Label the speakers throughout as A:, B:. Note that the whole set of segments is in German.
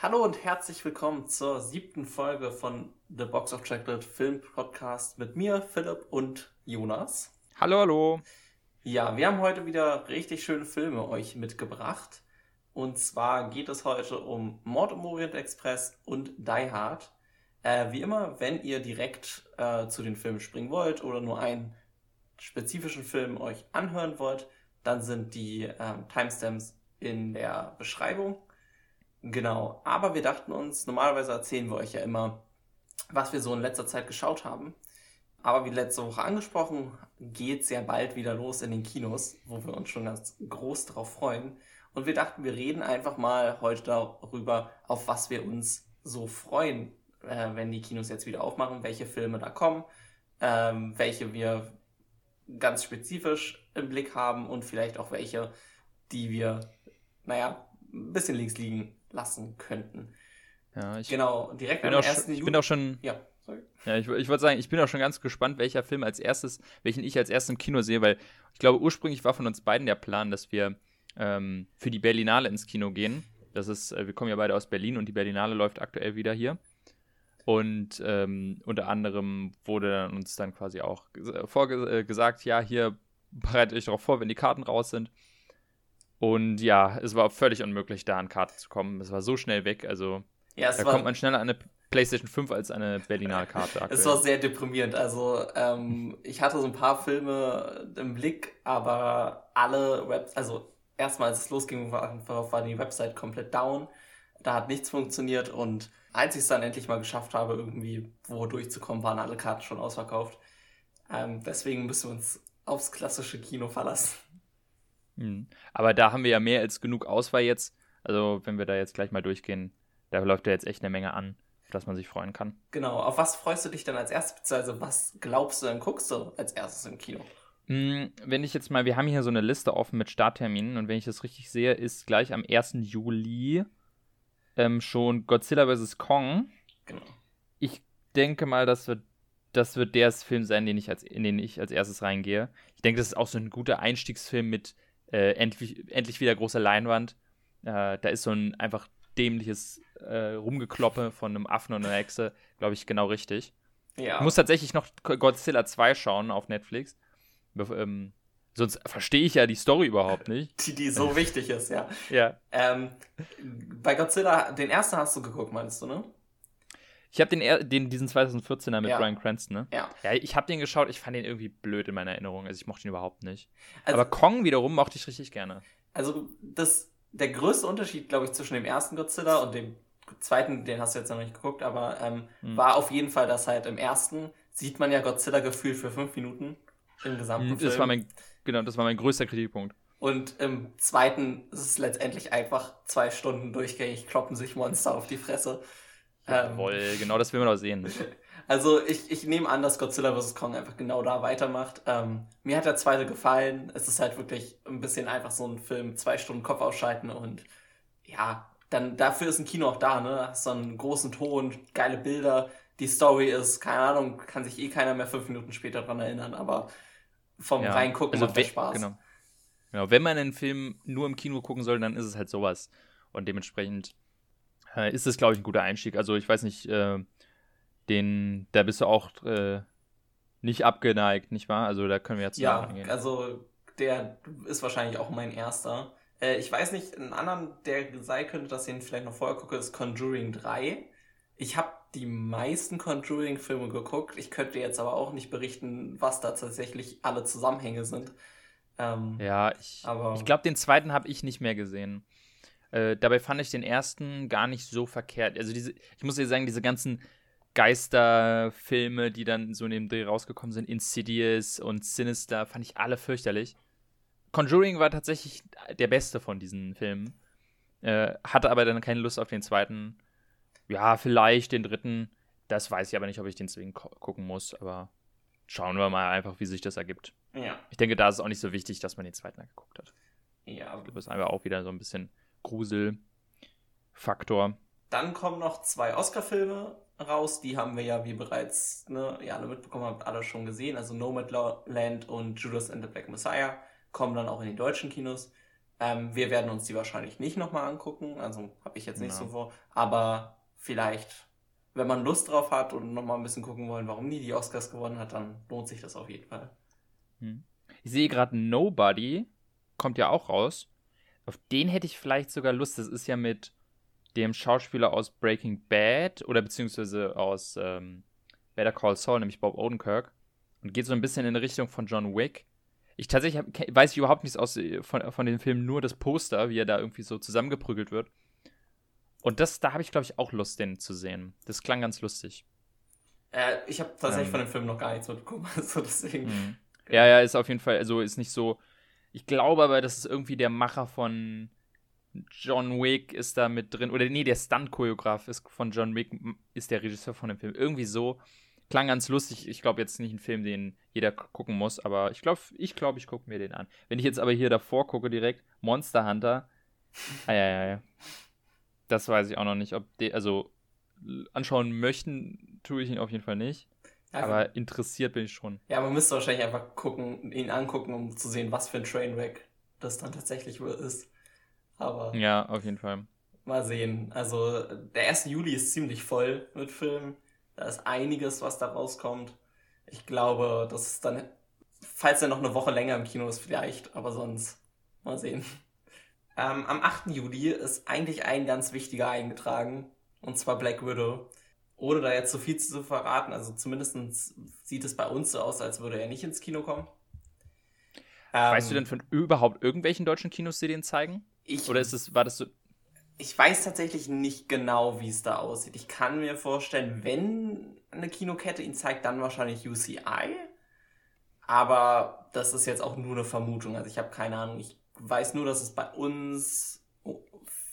A: Hallo und herzlich willkommen zur siebten Folge von The Box of Chocolate Film Podcast mit mir, Philipp und Jonas.
B: Hallo, hallo.
A: Ja, wir haben heute wieder richtig schöne Filme euch mitgebracht. Und zwar geht es heute um Mord im Orient Express und Die Hard. Äh, wie immer, wenn ihr direkt äh, zu den Filmen springen wollt oder nur einen spezifischen Film euch anhören wollt, dann sind die ähm, Timestamps in der Beschreibung. Genau, aber wir dachten uns, normalerweise erzählen wir euch ja immer, was wir so in letzter Zeit geschaut haben. Aber wie letzte Woche angesprochen, geht ja bald wieder los in den Kinos, wo wir uns schon ganz groß darauf freuen. Und wir dachten, wir reden einfach mal heute darüber, auf was wir uns so freuen, äh, wenn die Kinos jetzt wieder aufmachen, welche Filme da kommen, ähm, welche wir ganz spezifisch im Blick haben und vielleicht auch welche, die wir, naja, ein bisschen links liegen lassen könnten.
B: Ja, ich
A: genau, direkt
B: bin,
A: am
B: auch,
A: 1.
B: schon- ich bin auch schon,
A: ja, sorry.
B: ja, ich, ich wollte sagen, ich bin auch schon ganz gespannt, welcher Film als erstes, welchen ich als erstes im Kino sehe, weil ich glaube, ursprünglich war von uns beiden der Plan, dass wir ähm, für die Berlinale ins Kino gehen. Das ist, äh, wir kommen ja beide aus Berlin und die Berlinale läuft aktuell wieder hier. Und ähm, unter anderem wurde uns dann quasi auch ges- vorge äh, ja, hier bereitet euch darauf vor, wenn die Karten raus sind. Und ja, es war völlig unmöglich, da an Karten zu kommen. Es war so schnell weg. Also
A: Ja,
B: da kommt man schneller an eine PlayStation 5 als eine Berlinale Karte aktuell.
A: Es war sehr deprimierend. Also ähm, ich hatte so ein paar Filme im Blick, aber alle Webs, also erstmal als es losging, war die Website komplett down. Da hat nichts funktioniert und als ich es dann endlich mal geschafft habe, irgendwie wo durchzukommen, waren alle Karten schon ausverkauft. Ähm, deswegen müssen wir uns aufs klassische Kino verlassen.
B: Mhm. Aber da haben wir ja mehr als genug Auswahl jetzt. Also, wenn wir da jetzt gleich mal durchgehen, da läuft ja jetzt echt eine Menge an, auf das man sich freuen kann.
A: Genau. Auf was freust du dich denn als erstes? Beziehungsweise was glaubst du denn, guckst du als erstes im Kino?
B: Mhm, Wenn ich jetzt mal, wir haben hier so eine Liste offen mit Startterminen und wenn ich das richtig sehe, ist gleich am 1. Juli ähm, schon Godzilla vs. Kong.
A: Genau.
B: Ich denke mal, das wird, das wird der Film sein, den ich als, in den ich als erstes reingehe. Ich denke, das ist auch so ein guter Einstiegsfilm mit äh, endlich, endlich wieder großer Leinwand. Äh, da ist so ein einfach dämliches äh, Rumgekloppe von einem Affen und einer Hexe, glaube ich, genau richtig.
A: Ja.
B: Ich muss tatsächlich noch Godzilla 2 schauen auf Netflix. Ähm, sonst verstehe ich ja die Story überhaupt nicht.
A: die, die so wichtig ist, ja.
B: Ja.
A: Ähm, bei Godzilla, den ersten hast du geguckt, meinst du, ne?
B: Ich habe den, den, diesen 2014er mit
A: Ja.
B: Bryan Cranston, ne?
A: Ja.
B: Ja, ich habe den geschaut, ich fand den irgendwie blöd in meiner Erinnerung. Also ich mochte ihn überhaupt nicht.
A: Also-
B: Aber Kong wiederum mochte ich richtig gerne.
A: Also, das, der größte Unterschied, glaube ich, zwischen dem ersten Godzilla und dem zweiten, den hast du jetzt noch nicht geguckt, aber ähm,
B: Hm.
A: war auf jeden Fall, dass halt im ersten sieht man ja Godzilla gefühlt für fünf Minuten im gesamten Film.
B: Das war mein, genau, das war mein größter Kritikpunkt.
A: und im zweiten ist es letztendlich einfach zwei Stunden durchgängig kloppen sich Monster auf die Fresse. Ähm,
B: Jawohl, genau das will man auch sehen.
A: Also ich, ich nehme an, dass Godzilla vs. Kong einfach genau da weitermacht. Ähm, mir hat der zweite gefallen. Es ist halt wirklich ein bisschen einfach so ein Film, zwei Stunden Kopf ausschalten und ja, dann dafür ist ein Kino auch da, ne? Hast so einen großen Ton, geile Bilder. Die Story ist, keine Ahnung, kann sich eh keiner mehr fünf Minuten später dran erinnern, aber vom
B: Ja,
A: Reingucken macht
B: we-
A: das Spaß.
B: Genau. genau. Wenn man einen Film nur im Kino gucken soll, dann ist es halt sowas. Und dementsprechend äh, ist es, glaube ich, ein guter Einstieg. Also ich weiß nicht, äh, den, da bist du auch äh, nicht abgeneigt, nicht wahr? Also da können wir jetzt
A: Ja,
B: angehen.
A: also der ist wahrscheinlich auch mein erster. Äh, ich weiß nicht, einen anderen, der sein könnte, dass ich ihn vielleicht noch vorher gucke, ist Conjuring 3. Ich habe die meisten Conjuring-Filme geguckt. Ich könnte jetzt aber auch nicht berichten, was da tatsächlich alle Zusammenhänge sind. Ähm,
B: Ja, ich, ich glaube, den zweiten habe ich nicht mehr gesehen. Äh, dabei fand ich den ersten gar nicht so verkehrt. Also diese, ich muss dir sagen, diese ganzen Geisterfilme, die dann so in dem Dreh rausgekommen sind, Insidious und Sinister, fand ich alle fürchterlich. Conjuring war tatsächlich der beste von diesen Filmen. Äh, hatte aber dann keine Lust auf den zweiten. Ja, vielleicht den dritten. Das weiß ich aber nicht, ob ich den ko- gucken muss. Aber schauen wir mal einfach, wie sich das ergibt.
A: ja,
B: Ich denke, da ist es auch nicht so wichtig, dass man den zweiten geguckt hat.
A: ja.
B: Das ist einfach auch wieder so ein bisschen Gruselfaktor.
A: Dann kommen noch zwei Oscar-Filme raus. Die haben wir ja, wie bereits ne, ihr alle mitbekommen habt, alle schon gesehen. Also Nomadland und Judas and the Black Messiah kommen dann auch in die deutschen Kinos. Ähm, wir werden uns die wahrscheinlich nicht nochmal angucken, also habe ich jetzt nicht
B: Ja.
A: so vor, aber vielleicht, wenn man Lust drauf hat und nochmal ein bisschen gucken wollen, warum die die Oscars gewonnen hat, dann lohnt sich das auf jeden Fall.
B: Hm. Ich sehe gerade Nobody, kommt ja auch raus. Auf den hätte ich vielleicht sogar Lust. Das ist ja mit dem Schauspieler aus Breaking Bad oder beziehungsweise aus ähm, Better Call Saul, nämlich Bob Odenkirk. Und geht so ein bisschen in die Richtung von John Wick. Ich tatsächlich hab, weiß ich überhaupt nichts aus, von, von dem Film, nur das Poster, wie er da irgendwie so zusammengeprügelt wird. Und das, da habe ich, glaube ich, auch Lust, den zu sehen. Das klang ganz lustig.
A: Äh, ich habe tatsächlich
B: Ähm.
A: von dem Film noch gar nichts mitbekommen, also deswegen.
B: Mhm. Ja, ja, ist auf jeden Fall, also ist nicht so. Ich glaube aber, das ist irgendwie der Macher von John Wick ist da mit drin. Oder nee, der Stunt-Choreograf ist von John Wick, ist der Regisseur von dem Film. Irgendwie so. Klang ganz lustig. Ich glaube jetzt nicht ein Film, den jeder gucken muss, aber ich glaube, ich, glaub, ich gucke mir den an. Wenn ich jetzt aber hier davor gucke, direkt Monster Hunter. Ah, ja, ja, ja. Das weiß ich auch noch nicht, ob die, also anschauen möchten, tue ich ihn auf jeden Fall nicht.
A: Ja,
B: Aber interessiert bin ich schon.
A: ja, man müsste wahrscheinlich einfach gucken, ihn angucken, um zu sehen, was für ein Trainwreck das dann tatsächlich ist. Aber
B: Ja, auf jeden Fall.
A: mal sehen. Also der 1. Juli ist ziemlich voll mit Filmen. Da ist einiges, was da rauskommt. Ich glaube, das ist dann, falls er noch eine Woche länger im Kino ist, vielleicht, aber sonst mal sehen. Ähm, am 8. Juli ist eigentlich ein ganz wichtiger eingetragen, und zwar Black Widow. Ohne da jetzt so viel zu verraten, also zumindest sieht es bei uns so aus, als würde er nicht ins Kino kommen.
B: Weißt du
A: Ähm,
B: denn von überhaupt irgendwelchen deutschen Kinos, die den zeigen?
A: ich
B: Oder ist es, war das so.
A: Ich weiß tatsächlich nicht genau, wie es da aussieht. Ich kann mir vorstellen, wenn eine Kinokette ihn zeigt, dann wahrscheinlich UCI. Aber das ist jetzt auch nur eine Vermutung. Also ich habe keine Ahnung. Ich weiß nur, dass es bei uns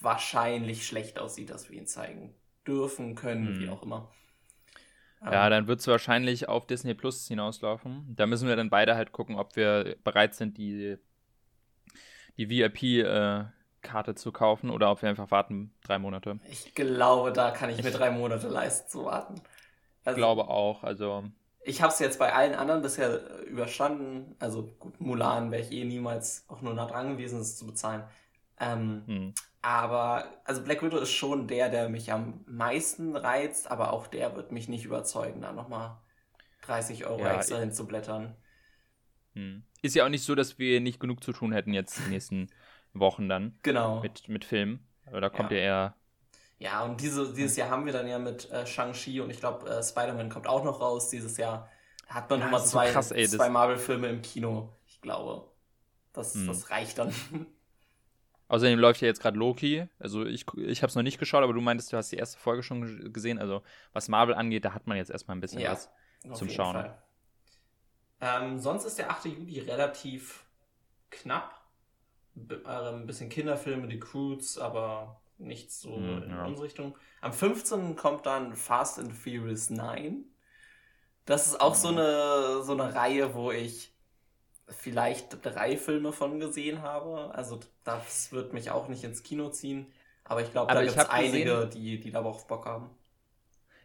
A: wahrscheinlich schlecht aussieht, dass wir ihn zeigen dürfen, können,
B: Hm.
A: wie auch immer.
B: Ja,
A: Ähm,
B: dann wird es wahrscheinlich auf Disney Plus hinauslaufen. Da müssen wir dann beide halt gucken, ob wir bereit sind, die, die VIP-Karte zu kaufen oder ob wir einfach warten, drei Monate.
A: ich glaube, da kann ich mir drei Monate leisten zu warten.
B: Ich
A: Also,
B: glaube auch. Also,
A: Ich habe es jetzt bei allen anderen bisher äh, überstanden. Also gut, Mulan wäre ich eh niemals auch nur nah dran gewesen, es zu bezahlen. Ähm,
B: hm.
A: aber also Black Widow ist schon der, der mich am meisten reizt, aber auch der wird mich nicht überzeugen, da nochmal 30 Euro
B: Ja,
A: extra hinzublättern.
B: Hm. Ist ja auch nicht so, dass wir nicht genug zu tun hätten jetzt die nächsten Wochen dann
A: Genau.
B: mit, mit Filmen. Aber da kommt
A: Ja.
B: ja eher.
A: Ja, und diese, dieses Jahr haben wir dann ja mit äh, Shang-Chi und ich glaube, äh, Spider-Man kommt auch noch raus dieses Jahr. Hat man
B: Ja,
A: nochmal
B: ist so
A: zwei,
B: krass, ey, das-
A: zwei Marvel-Filme im Kino. Ich glaube, das,
B: Hm.
A: das reicht dann.
B: Außerdem läuft ja jetzt gerade Loki. Also ich, ich habe es noch nicht geschaut, aber du meintest, du hast die erste Folge schon ge- gesehen. Also was Marvel angeht, da hat man jetzt erstmal ein bisschen
A: Ja.
B: was. Zum Schauen.
A: Ähm, sonst ist der 8. Juli relativ knapp. B äh, ein bisschen Kinderfilme, die Croods, aber nichts so
B: Hm,
A: in
B: ja.
A: unsere Richtung. Am 15. kommt dann Fast and Furious 9. Das ist auch so
B: Mhm.
A: eine, so eine Reihe, wo ich vielleicht drei Filme von gesehen habe. Also das wird mich auch nicht ins Kino ziehen. Aber ich glaube, da gibt es
B: hab gesehen-
A: einige, die, die da auch Bock haben.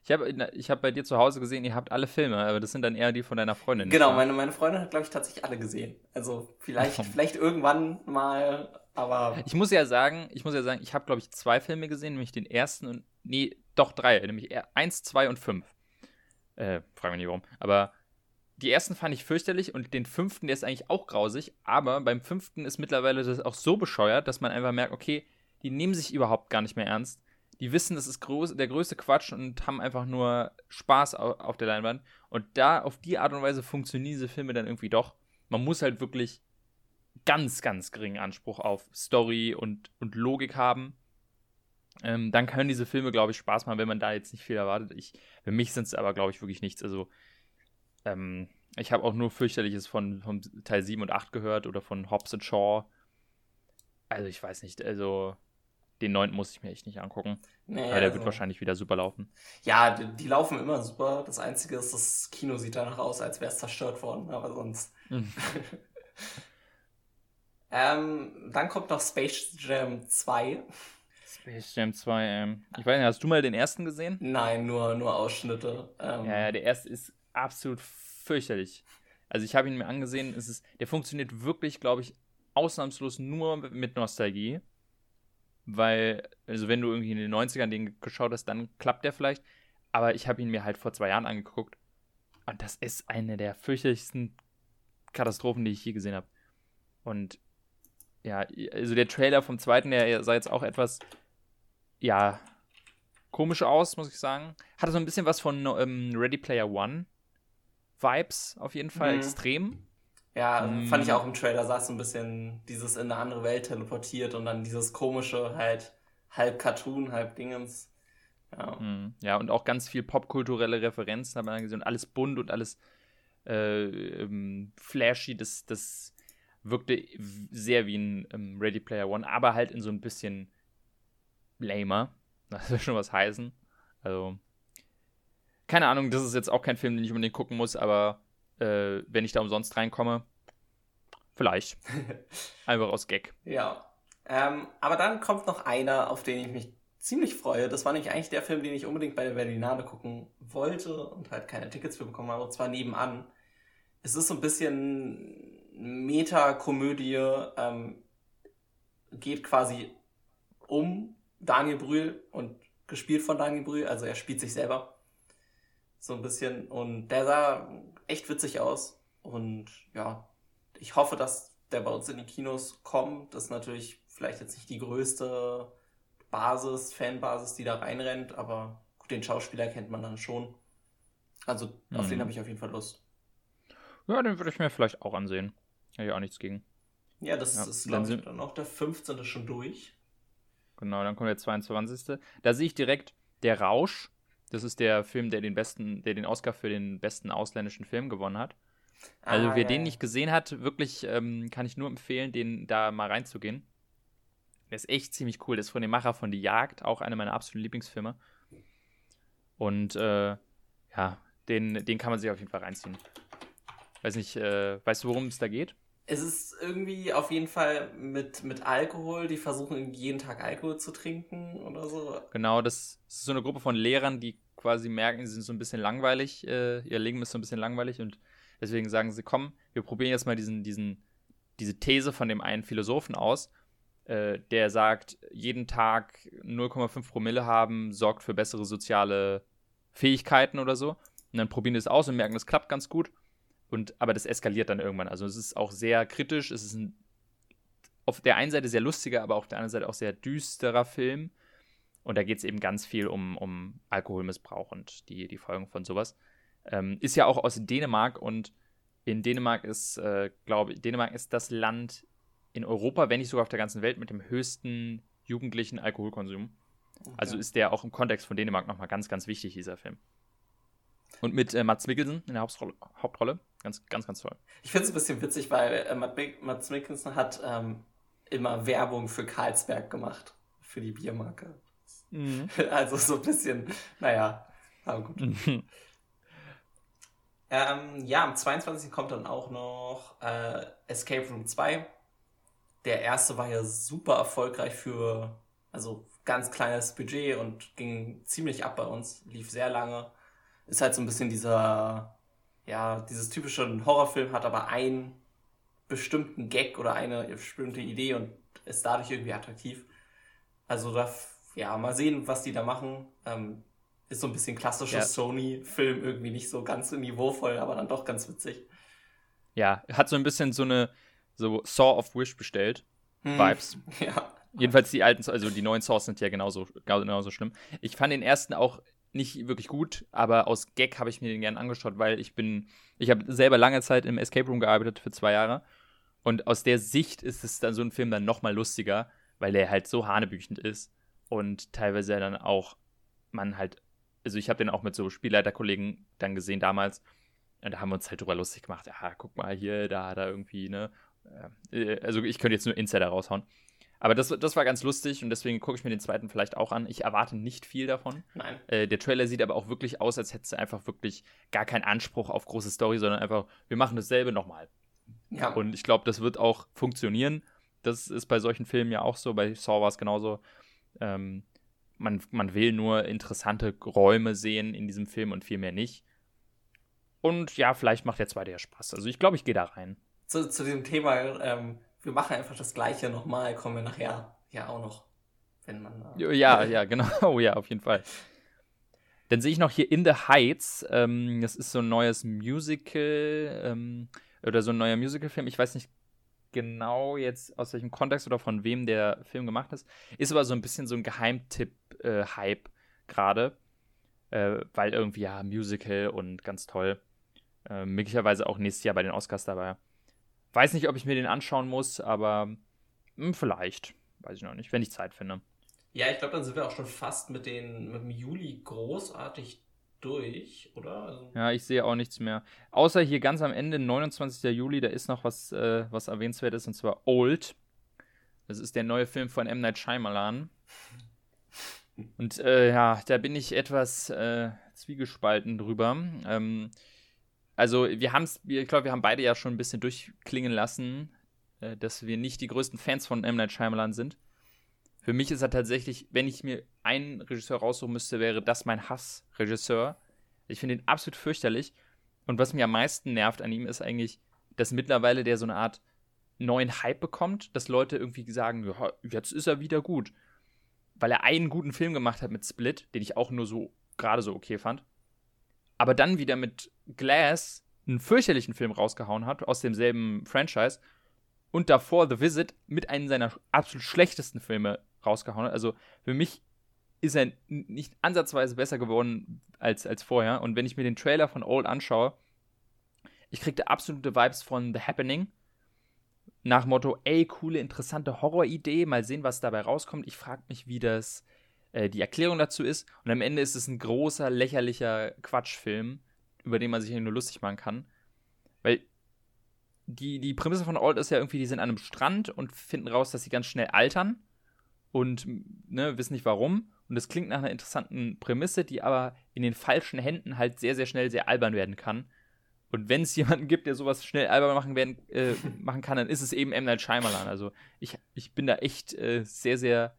B: Ich habe ich hab bei dir zu Hause gesehen, ihr habt alle Filme, aber das sind dann eher die von deiner Freundin.
A: Genau, meine, meine Freundin hat, glaube ich, tatsächlich alle gesehen. Also vielleicht, vielleicht irgendwann mal, aber
B: Ich muss ja sagen, ich muss ja sagen, ich habe, glaube ich, zwei Filme gesehen, nämlich den ersten und. Nee, doch drei, nämlich eins, zwei und fünf. Äh, frag mich nicht warum. Aber die ersten fand ich fürchterlich und den fünften, der ist eigentlich auch grausig, aber beim fünften ist mittlerweile das auch so bescheuert, dass man einfach merkt, okay, die nehmen sich überhaupt gar nicht mehr ernst. Die wissen, das ist groß, der größte Quatsch und haben einfach nur Spaß au- auf der Leinwand. Und da, auf die Art und Weise funktionieren diese Filme dann irgendwie doch. Man muss halt wirklich ganz, ganz geringen Anspruch auf Story und, und Logik haben. Ähm, dann können diese Filme, glaube ich, Spaß machen, wenn man da jetzt nicht viel erwartet. Ich, für mich sind es aber, glaube ich, wirklich nichts. Also, ähm, ich habe auch nur fürchterliches von, von Teil 7 und 8 gehört oder von Hobbs and Shaw. Also, ich weiß nicht, also den neunten muss ich mir echt nicht angucken.
A: nee,
B: aber der
A: also,
B: wird wahrscheinlich wieder super laufen.
A: Ja, die, die laufen immer super. Das Einzige ist, das Kino sieht danach aus, als wäre es zerstört worden, aber sonst.
B: Mhm.
A: ähm, dann kommt noch Space Jam 2.
B: Space Jam 2, ähm, ich weiß nicht, hast du mal den ersten gesehen?
A: Nein, nur, nur Ausschnitte. Ähm,
B: Ja, ja, der erste ist absolut fürchterlich. Also ich habe ihn mir angesehen, es ist, der funktioniert wirklich, glaube ich, ausnahmslos nur mit Nostalgie. Weil, also wenn du irgendwie in den 90ern den geschaut hast, dann klappt der vielleicht. Aber ich habe ihn mir halt vor zwei Jahren angeguckt. Und das ist eine der fürchterlichsten Katastrophen, die ich je gesehen habe. Und ja, also der Trailer vom zweiten, der sah jetzt auch etwas, ja, komisch aus, muss ich sagen. Hatte so ein bisschen was von ähm, Ready Player One Vibes auf jeden Fall mhm. extrem.
A: Ja, mhm. fand ich auch im Trailer, sah so ein bisschen dieses in eine andere Welt teleportiert und dann dieses komische halt halb Cartoon, halb Dingens.
B: Ja. Mhm. ja, und auch ganz viel popkulturelle Referenzen hat man dann gesehen. Alles bunt und alles äh, ähm, flashy. Das, das wirkte sehr wie ein ähm, Ready Player One, aber halt in so ein bisschen lamer. Das will schon was heißen. Also, keine Ahnung, das ist jetzt auch kein Film, den ich unbedingt gucken muss, aber äh, wenn ich da umsonst reinkomme, vielleicht. Einfach aus Gag.
A: Ja. Ähm, aber dann kommt noch einer, auf den ich mich ziemlich freue. Das war nämlich eigentlich der Film, den ich unbedingt bei der Berlinale gucken wollte und halt keine Tickets für bekommen habe, und zwar nebenan. Es ist so ein bisschen Meta-Komödie, ähm, geht quasi um Daniel Brühl und gespielt von Daniel Brühl, also er spielt sich selber so ein bisschen und der sah echt witzig aus und ja, ich hoffe, dass der bei uns in die Kinos kommt. Das ist natürlich vielleicht jetzt nicht die größte Basis, Fanbasis, die da reinrennt, aber gut, den Schauspieler kennt man dann schon. Also auf den mhm. habe ich auf jeden Fall Lust.
B: Ja, den würde ich mir vielleicht auch ansehen. Hätte ich auch nichts gegen.
A: Ja, das ja, ist, glaube ich, dann noch der 15. schon durch.
B: Genau, dann kommt der 22. Da sehe ich direkt Der Rausch. Das ist der Film, der den besten, der den Oscar für den besten ausländischen Film gewonnen hat. Also ah, wer ja, den nicht gesehen hat, wirklich ähm, kann ich nur empfehlen, den da mal reinzugehen. Der ist echt ziemlich cool. Der ist von dem Macher von Die Jagd, auch einer meiner absoluten Lieblingsfilme. Und äh, ja, den, den kann man sich auf jeden Fall reinziehen. Weiß nicht, äh, weißt du, worum es da geht?
A: Es ist irgendwie auf jeden Fall mit, mit Alkohol. Die versuchen jeden Tag Alkohol zu trinken oder so.
B: Genau, das ist so eine Gruppe von Lehrern, die quasi merken, sie sind so ein bisschen langweilig. Äh, ihr Leben ist so ein bisschen langweilig und deswegen sagen sie, komm, wir probieren jetzt mal diesen, diesen, diese These von dem einen Philosophen aus äh, der sagt, jeden Tag 0,5 Promille haben, sorgt für bessere soziale Fähigkeiten oder so. Und dann probieren die es aus und merken, das klappt ganz gut. Und, aber das eskaliert dann irgendwann. Also es ist auch sehr kritisch. Es ist ein, auf der einen Seite sehr lustiger, aber auf der anderen Seite auch sehr düsterer Film. Und da geht es eben ganz viel um, um Alkoholmissbrauch und die, die Folgen von sowas. Ähm, ist ja auch aus Dänemark und in Dänemark ist, äh, glaube ich, Dänemark ist das Land in Europa, wenn nicht sogar auf der ganzen Welt, mit dem höchsten jugendlichen Alkoholkonsum. Okay. Also ist der auch im Kontext von Dänemark nochmal ganz, ganz wichtig, dieser Film. Und mit äh, Mats Mikkelsen in der Hauptrolle, Hauptrolle. Ganz, ganz, ganz toll.
A: Ich finde es ein bisschen witzig, weil äh, Mats Mikkelsen hat ähm, immer Werbung für Carlsberg gemacht. Für die Biermarke. Mhm. Also so ein bisschen, naja, aber gut. ähm, ja, am 22. kommt dann auch noch äh, Escape Room 2 der erste war ja super erfolgreich für, also ganz kleines Budget und ging ziemlich ab bei uns, lief sehr lange. Ist halt so ein bisschen dieser, ja, dieses typische Horrorfilm hat aber einen bestimmten Gag oder eine bestimmte Idee und ist dadurch irgendwie attraktiv. Also da, ja, mal sehen, was die da machen. Ähm, ist so ein bisschen klassisches ja. Sony-Film, irgendwie nicht so ganz niveauvoll, aber dann doch ganz witzig.
B: Ja, hat so ein bisschen so eine, so Saw of Wish bestellt. Hm. Vibes. Ja. Jedenfalls die alten, also die neuen Saws sind ja genauso, genauso schlimm. Ich fand den ersten auch nicht wirklich gut, aber aus Gag habe ich mir den gerne angeschaut, weil ich bin, ich habe selber lange Zeit im Escape Room gearbeitet für zwei Jahre. Und aus der Sicht ist es dann so ein Film dann nochmal lustiger, weil der halt so hanebüchend ist und teilweise dann auch man halt, also ich habe den auch mit so Spielleiterkollegen dann gesehen damals und da haben wir uns halt drüber lustig gemacht, ja, guck mal hier, da hat er irgendwie, ne, äh, also ich könnte jetzt nur Insider raushauen. Aber das, das war ganz lustig und deswegen gucke ich mir den zweiten vielleicht auch an. Ich erwarte nicht viel davon.
A: Nein.
B: Äh, der Trailer sieht aber auch wirklich aus, als hätte es einfach wirklich gar keinen Anspruch auf große Story, sondern einfach, wir machen dasselbe nochmal. Ja. Und ich glaube, das wird auch funktionieren. Das ist bei solchen Filmen ja auch so. Bei Saw war es genauso. Ähm, man, man will nur interessante Räume sehen in diesem Film und viel mehr nicht. Und ja, vielleicht macht der zweite ja Spaß. Also ich glaube, ich gehe da rein
A: zu, zu diesem Thema, ähm, wir machen einfach das Gleiche nochmal, kommen wir nachher ja auch noch, wenn man.
B: Äh, ja, ja, genau. Oh ja, auf jeden Fall. Dann sehe ich noch hier In the Heights. Ähm, das ist so ein neues Musical ähm, oder so ein neuer Musicalfilm. Ich weiß nicht genau jetzt aus welchem Kontext oder von wem der Film gemacht ist. Ist aber so ein bisschen so ein Geheimtipp-Hype äh, gerade. Äh, weil irgendwie ja Musical und ganz toll. Äh, möglicherweise auch nächstes Jahr bei den Oscars dabei. Weiß nicht, ob ich mir den anschauen muss, aber mh, hm, vielleicht. Weiß ich noch nicht, wenn ich Zeit finde.
A: Ja, ich glaube, dann sind wir auch schon fast mit, den, mit dem Juli großartig durch, oder? Also
B: ja, ich sehe auch nichts mehr. Außer hier ganz am Ende, 29. Juli, da ist noch was, äh, was erwähnenswert ist, und zwar Old. Das ist der neue Film von M. Night Shyamalan. Und äh, ja, da bin ich etwas äh, zwiegespalten drüber. Ähm, also, wir haben es, ich glaube, wir haben beide ja schon ein bisschen durchklingen lassen, äh, dass wir nicht die größten Fans von M. Night Shyamalan sind. Für mich ist er tatsächlich, wenn ich mir einen Regisseur raussuchen müsste, wäre das mein Hassregisseur. Ich finde ihn absolut fürchterlich. Und was mir am meisten nervt an ihm ist eigentlich, dass mittlerweile der so eine Art neuen Hype bekommt, dass Leute irgendwie sagen, ja, jetzt ist er wieder gut. Weil er einen guten Film gemacht hat mit Split, den ich auch nur so gerade so okay fand. Aber dann wieder mit Glass einen fürchterlichen Film rausgehauen hat aus demselben Franchise und davor The Visit mit einem seiner absolut schlechtesten Filme rausgehauen hat. Also für mich ist er nicht ansatzweise besser geworden als, als vorher. Und wenn ich mir den Trailer von Old anschaue, ich kriege da absolute Vibes von The Happening. Nach Motto, ey, coole, interessante Horroridee, mal sehen, was dabei rauskommt. Ich frage mich, wie das äh, die Erklärung dazu ist. Und am Ende ist es ein großer, lächerlicher Quatschfilm, über den man sich nur lustig machen kann. Weil die, die Prämisse von Old ist ja irgendwie, die sind an einem Strand und finden raus, dass sie ganz schnell altern und ne, wissen nicht warum. Und das klingt nach einer interessanten Prämisse, die aber in den falschen Händen halt sehr, sehr schnell sehr albern werden kann. Und wenn es jemanden gibt, der sowas schnell albern machen, werden, äh, machen kann, dann ist es eben M. Night Shyamalan. Also ich, ich bin da echt äh, sehr, sehr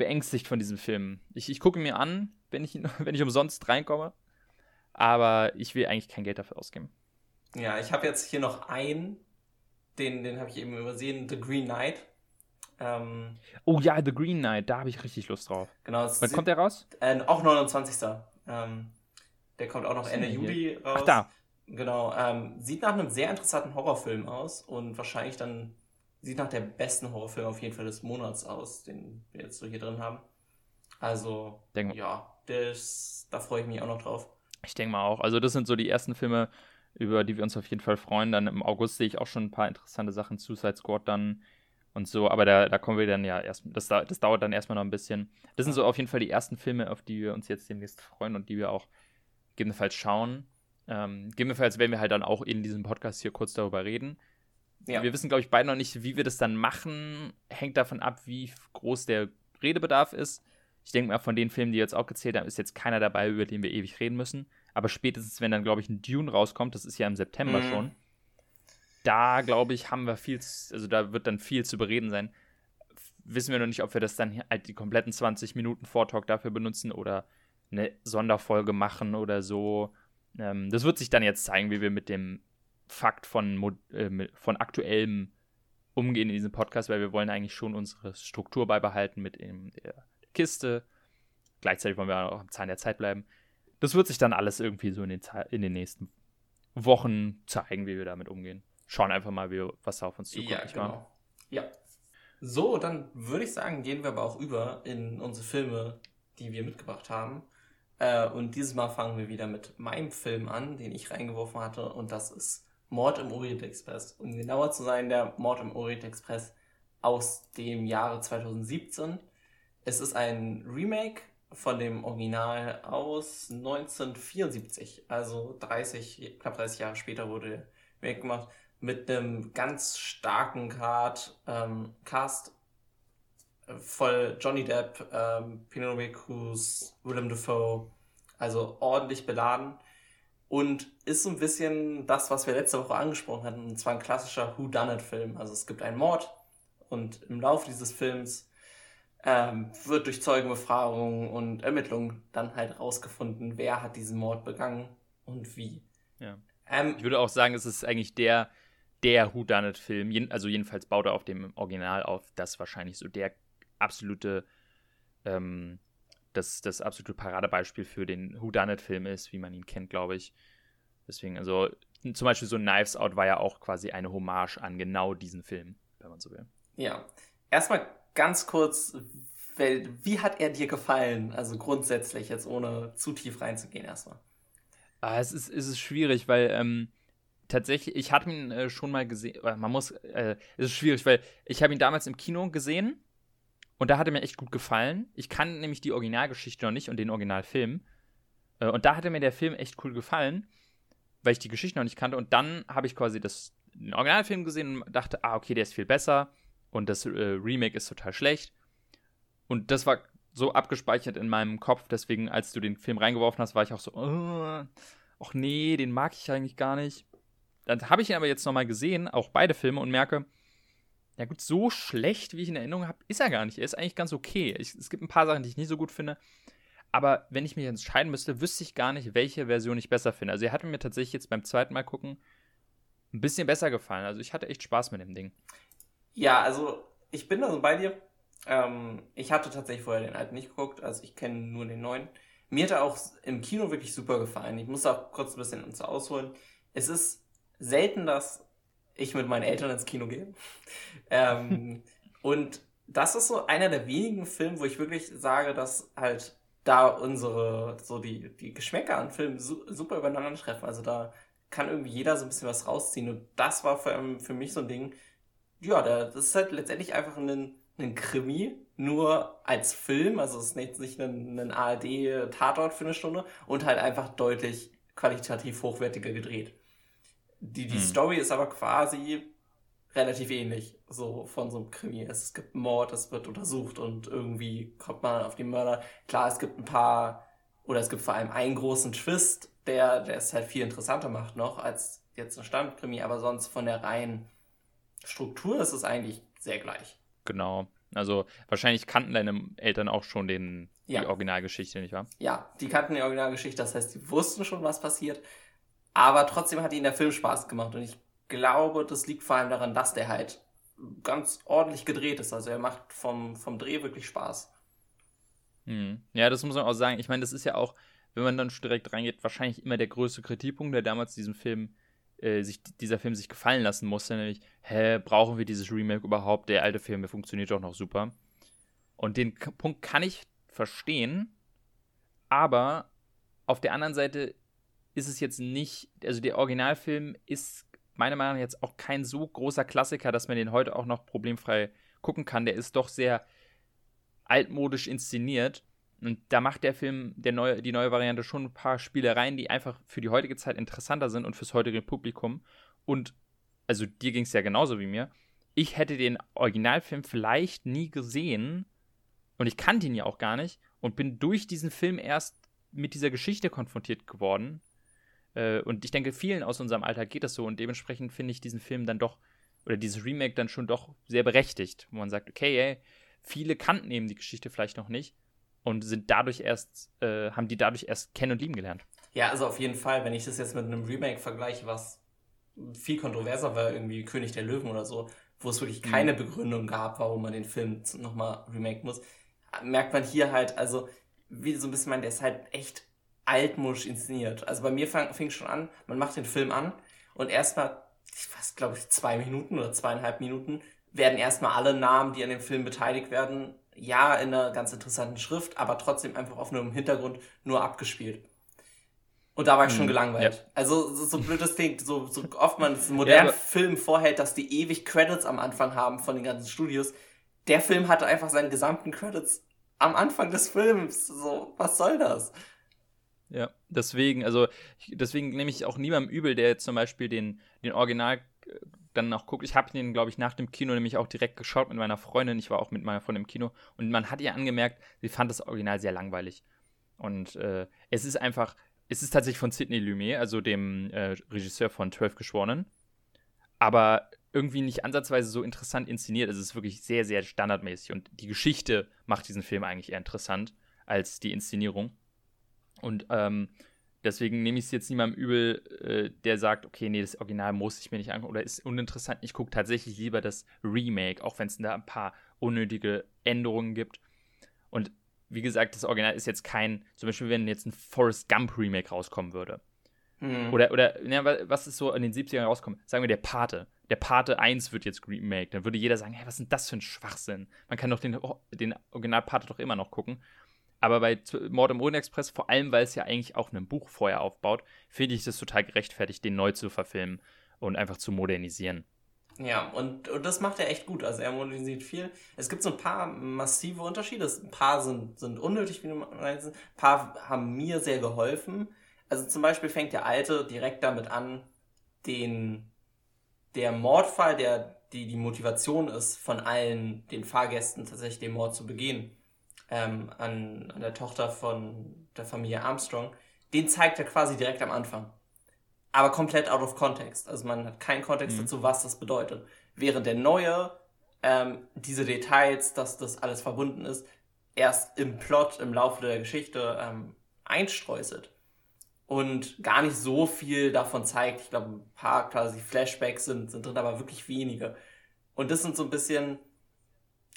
B: beängstigt von diesem Film. Ich, ich gucke mir an, wenn ich, wenn ich umsonst reinkomme. Aber ich will eigentlich kein Geld dafür ausgeben.
A: Ja, ich habe jetzt hier noch einen, den, den habe ich eben übersehen, The Green Knight.
B: Ähm, oh ja, The Green Knight, da habe ich richtig Lust drauf.
A: Genau.
B: Wann kommt der raus?
A: Äh, auch 29. Ähm, der kommt auch noch Ende Juli raus.
B: Ach da.
A: Genau. Ähm, sieht nach einem sehr interessanten Horrorfilm aus und wahrscheinlich dann sieht nach der besten Horrorfilm auf jeden Fall des Monats aus, den wir jetzt so hier drin haben. Also,
B: Denk
A: ja, das, da freue ich mich auch noch drauf.
B: Ich denke mal auch. Also, das sind so die ersten Filme, über die wir uns auf jeden Fall freuen. Dann im August sehe ich auch schon ein paar interessante Sachen. Suicide Squad dann und so, aber da, da kommen wir dann ja erst, das, das dauert dann erstmal noch ein bisschen. Das sind so auf jeden Fall die ersten Filme, auf die wir uns jetzt demnächst freuen und die wir auch gegebenenfalls schauen. Ähm, gegebenenfalls werden wir halt dann auch in diesem Podcast hier kurz darüber reden. Ja. Wir wissen, glaube ich, beide noch nicht, wie wir das dann machen. Hängt davon ab, wie groß der Redebedarf ist. Ich denke mal, von den Filmen, die wir jetzt auch gezählt haben, ist jetzt keiner dabei, über den wir ewig reden müssen. Aber spätestens, wenn dann, glaube ich, ein Dune rauskommt, das ist ja im September mhm. schon, da glaube ich, haben wir viel, also da wird dann viel zu bereden sein. Wissen wir noch nicht, ob wir das dann halt die kompletten 20 Minuten Vortalk dafür benutzen oder eine Sonderfolge machen oder so. Ähm, das wird sich dann jetzt zeigen, wie wir mit dem Fakt von, äh, von aktuellem umgehen in diesem Podcast, weil wir wollen eigentlich schon unsere Struktur beibehalten mit in der Kiste. Gleichzeitig wollen wir auch am Zahn der Zeit bleiben. Das wird sich dann alles irgendwie so in den, in den nächsten Wochen zeigen, wie wir damit umgehen schauen einfach mal, wie, was da auf uns zukommt.
A: Ja, genau. Ja. So, dann würde ich sagen, gehen wir aber auch über in unsere Filme, die wir mitgebracht haben. Äh, und dieses Mal fangen wir wieder mit meinem Film an, den ich reingeworfen hatte. Und das ist Mord im Orient Express. Um genauer zu sein, der Mord im Orient Express aus dem Jahre 2017. Es ist ein Remake von dem Original aus 1974. Also 30, knapp 30 Jahre später wurde Remake gemacht mit einem ganz starken Card, ähm, Cast äh, voll Johnny Depp, ähm, Penelope Cruz, Willem Dafoe, also ordentlich beladen und ist so ein bisschen das, was wir letzte Woche angesprochen hatten, und zwar ein klassischer Who-Done-It-Film. Also es gibt einen Mord und im Laufe dieses Films ähm, wird durch Zeugenbefragungen und Ermittlungen dann halt rausgefunden, wer hat diesen Mord begangen und wie.
B: Ja. Ähm, ich würde auch sagen, es ist eigentlich der der Whodunit-Film, also jedenfalls baut er auf dem Original auf, das wahrscheinlich so der absolute, ähm, das, das absolute Paradebeispiel für den Whodunit-Film ist, wie man ihn kennt, glaube ich. Deswegen, also zum Beispiel so Knives Out war ja auch quasi eine Hommage an genau diesen Film, wenn man so will.
A: Ja. Erstmal ganz kurz, wie hat er dir gefallen? Also grundsätzlich, jetzt ohne zu tief reinzugehen erstmal.
B: Ah, es, ist, es ist schwierig, weil ähm, tatsächlich, ich hatte ihn äh, schon mal gesehen, man muss, äh, es ist schwierig, weil ich habe ihn damals im Kino gesehen und da hat er mir echt gut gefallen. Ich kann nämlich die Originalgeschichte noch nicht und den Originalfilm. Äh, und da hatte mir der Film echt cool gefallen, weil ich die Geschichte noch nicht kannte. Und dann habe ich quasi das, den Originalfilm gesehen und dachte, ah, okay, der ist viel besser und das äh, Remake ist total schlecht. Und das war so abgespeichert in meinem Kopf, deswegen, als du den Film reingeworfen hast, war ich auch so, oh, ach nee, den mag ich eigentlich gar nicht. Dann habe ich ihn aber jetzt nochmal gesehen, auch beide Filme, und merke, ja gut, so schlecht, wie ich in Erinnerung habe, ist er gar nicht. Er ist eigentlich ganz okay. Ich, es gibt ein paar Sachen, die ich nicht so gut finde. Aber wenn ich mich entscheiden müsste, wüsste ich gar nicht, welche Version ich besser finde. Also er hat mir tatsächlich jetzt beim zweiten Mal gucken ein bisschen besser gefallen. Also ich hatte echt Spaß mit dem Ding.
A: Ja, also ich bin da so bei dir. Ähm, ich hatte tatsächlich vorher den alten nicht geguckt, also ich kenne nur den neuen. Mir hat er auch im Kino wirklich super gefallen. Ich muss auch kurz ein bisschen uns ausholen. Es ist selten, dass ich mit meinen Eltern ins Kino gehe. ähm, und das ist so einer der wenigen Filme, wo ich wirklich sage, dass halt da unsere, so die, die Geschmäcker an Filmen su super übereinander treffen. Also da kann irgendwie jeder so ein bisschen was rausziehen. Und das war für, für mich so ein Ding, ja, das ist halt letztendlich einfach ein, ein Krimi, nur als Film. Also es ist nicht, nicht ein, ein ARD-Tatort für eine Stunde und halt einfach deutlich qualitativ hochwertiger gedreht. Die, die hm. Story ist aber quasi relativ ähnlich, so von so einem Krimi. Es gibt einen Mord, es wird untersucht und irgendwie kommt man auf die Mörder. Klar, es gibt ein paar, oder es gibt vor allem einen großen Twist, der, der es halt viel interessanter macht noch als jetzt ein Standkrimi, aber sonst von der reinen Struktur ist es eigentlich sehr gleich.
B: Genau. Also wahrscheinlich kannten deine Eltern auch schon den, ja. die Originalgeschichte, nicht wahr?
A: Ja, die kannten die Originalgeschichte, das heißt, die wussten schon, was passiert. Aber trotzdem hat ihnen der Film Spaß gemacht. Und ich glaube, das liegt vor allem daran, dass der halt ganz ordentlich gedreht ist. Also er macht vom, vom Dreh wirklich Spaß.
B: Hm. Ja, das muss man auch sagen. Ich meine, das ist ja auch, wenn man dann direkt reingeht, wahrscheinlich immer der größte Kritikpunkt, der damals diesen Film, äh, sich, dieser Film sich gefallen lassen musste, nämlich, hä, brauchen wir dieses Remake überhaupt? Der alte Film, der funktioniert doch noch super. Und den Punkt kann ich verstehen, aber auf der anderen Seite ist es jetzt nicht, also der Originalfilm ist meiner Meinung nach jetzt auch kein so großer Klassiker, dass man den heute auch noch problemfrei gucken kann. Der ist doch sehr altmodisch inszeniert. Und da macht der Film, der neue, die neue Variante, schon ein paar Spielereien, die einfach für die heutige Zeit interessanter sind und fürs heutige Publikum. Und, also dir ging es ja genauso wie mir. Ich hätte den Originalfilm vielleicht nie gesehen und ich kannte ihn ja auch gar nicht und bin durch diesen Film erst mit dieser Geschichte konfrontiert geworden äh, und ich denke, vielen aus unserem Alltag geht das so und dementsprechend finde ich diesen Film dann doch, oder dieses Remake dann schon doch sehr berechtigt, wo man sagt, okay, ey, viele kannten eben die Geschichte vielleicht noch nicht und sind dadurch erst, äh, haben die dadurch erst kennen und lieben gelernt.
A: Ja, also auf jeden Fall, wenn ich das jetzt mit einem Remake vergleiche, was viel kontroverser war, irgendwie König der Löwen oder so, wo es wirklich keine mhm. Begründung gab, warum man den Film nochmal remake muss, merkt man hier halt, also, wie so ein bisschen man, der ist halt echt altmodisch inszeniert. Also bei mir fing es schon an, man macht den Film an und erstmal, ich weiß, glaube ich, zwei Minuten oder zweieinhalb Minuten werden erstmal alle Namen, die an dem Film beteiligt werden, ja, in einer ganz interessanten Schrift, aber trotzdem einfach auf einem Hintergrund nur abgespielt. Und da war ich schon hm, gelangweilt. Ja. Also so, so blöd das klingt, so, so oft man es modernen ja, Film vorhält, dass die ewig Credits am Anfang haben von den ganzen Studios. Der Film hatte einfach seinen gesamten Credits am Anfang des Films. So, was soll das?
B: Ja, deswegen, also deswegen nehme ich auch niemandem übel, der jetzt zum Beispiel den, den Original äh, dann noch guckt. Ich habe den, glaube ich, nach dem Kino nämlich auch direkt geschaut mit meiner Freundin. Ich war auch mit meiner Freundin im Kino und man hat ihr angemerkt, sie fand das Original sehr langweilig. Und äh, es ist einfach, es ist tatsächlich von Sidney Lumet, also dem äh, Regisseur von Zwölf Geschworenen, aber irgendwie nicht ansatzweise so interessant inszeniert. Es ist wirklich sehr, sehr standardmäßig und die Geschichte macht diesen Film eigentlich eher interessant als die Inszenierung. Und ähm, deswegen nehme ich es jetzt niemandem übel, äh, der sagt, okay, nee, das Original muss ich mir nicht angucken oder ist uninteressant. Ich gucke tatsächlich lieber das Remake, auch wenn es da ein paar unnötige Änderungen gibt. Und wie gesagt, das Original ist jetzt kein, zum Beispiel, wenn jetzt ein Forrest Gump Remake rauskommen würde. Mhm. Oder, oder ja, was ist so in den 70ern rauskommen? Sagen wir der Pate. Der Pate 1 wird jetzt remake. Dann würde jeder sagen, hey, was ist denn das für ein Schwachsinn? Man kann doch den, den Original Pate doch immer noch gucken. Aber bei Mord im Orient Express, vor allem, weil es ja eigentlich auch ein Buch vorher aufbaut, finde ich es total gerechtfertigt, den neu zu verfilmen und einfach zu modernisieren.
A: Ja, und, und das macht er echt gut. Also er modernisiert viel. Es gibt so ein paar massive Unterschiede. Ein paar sind, sind unnötig, wie du meinst. Ein paar haben mir sehr geholfen. Also zum Beispiel fängt der Alte direkt damit an, den, der Mordfall, der die, die Motivation ist, von allen den Fahrgästen tatsächlich den Mord zu begehen ähm, an, an der Tochter von der Familie Armstrong, den zeigt er quasi direkt am Anfang. Aber komplett out of context. Also man hat keinen Kontext mhm. dazu, was das bedeutet. Während der neue ähm, diese Details, dass das alles verbunden ist, erst im Plot, im Laufe der Geschichte ähm, einstreuselt. Und gar nicht so viel davon zeigt. Ich glaube, ein paar quasi Flashbacks sind, sind drin, aber wirklich wenige. Und das sind so ein bisschen,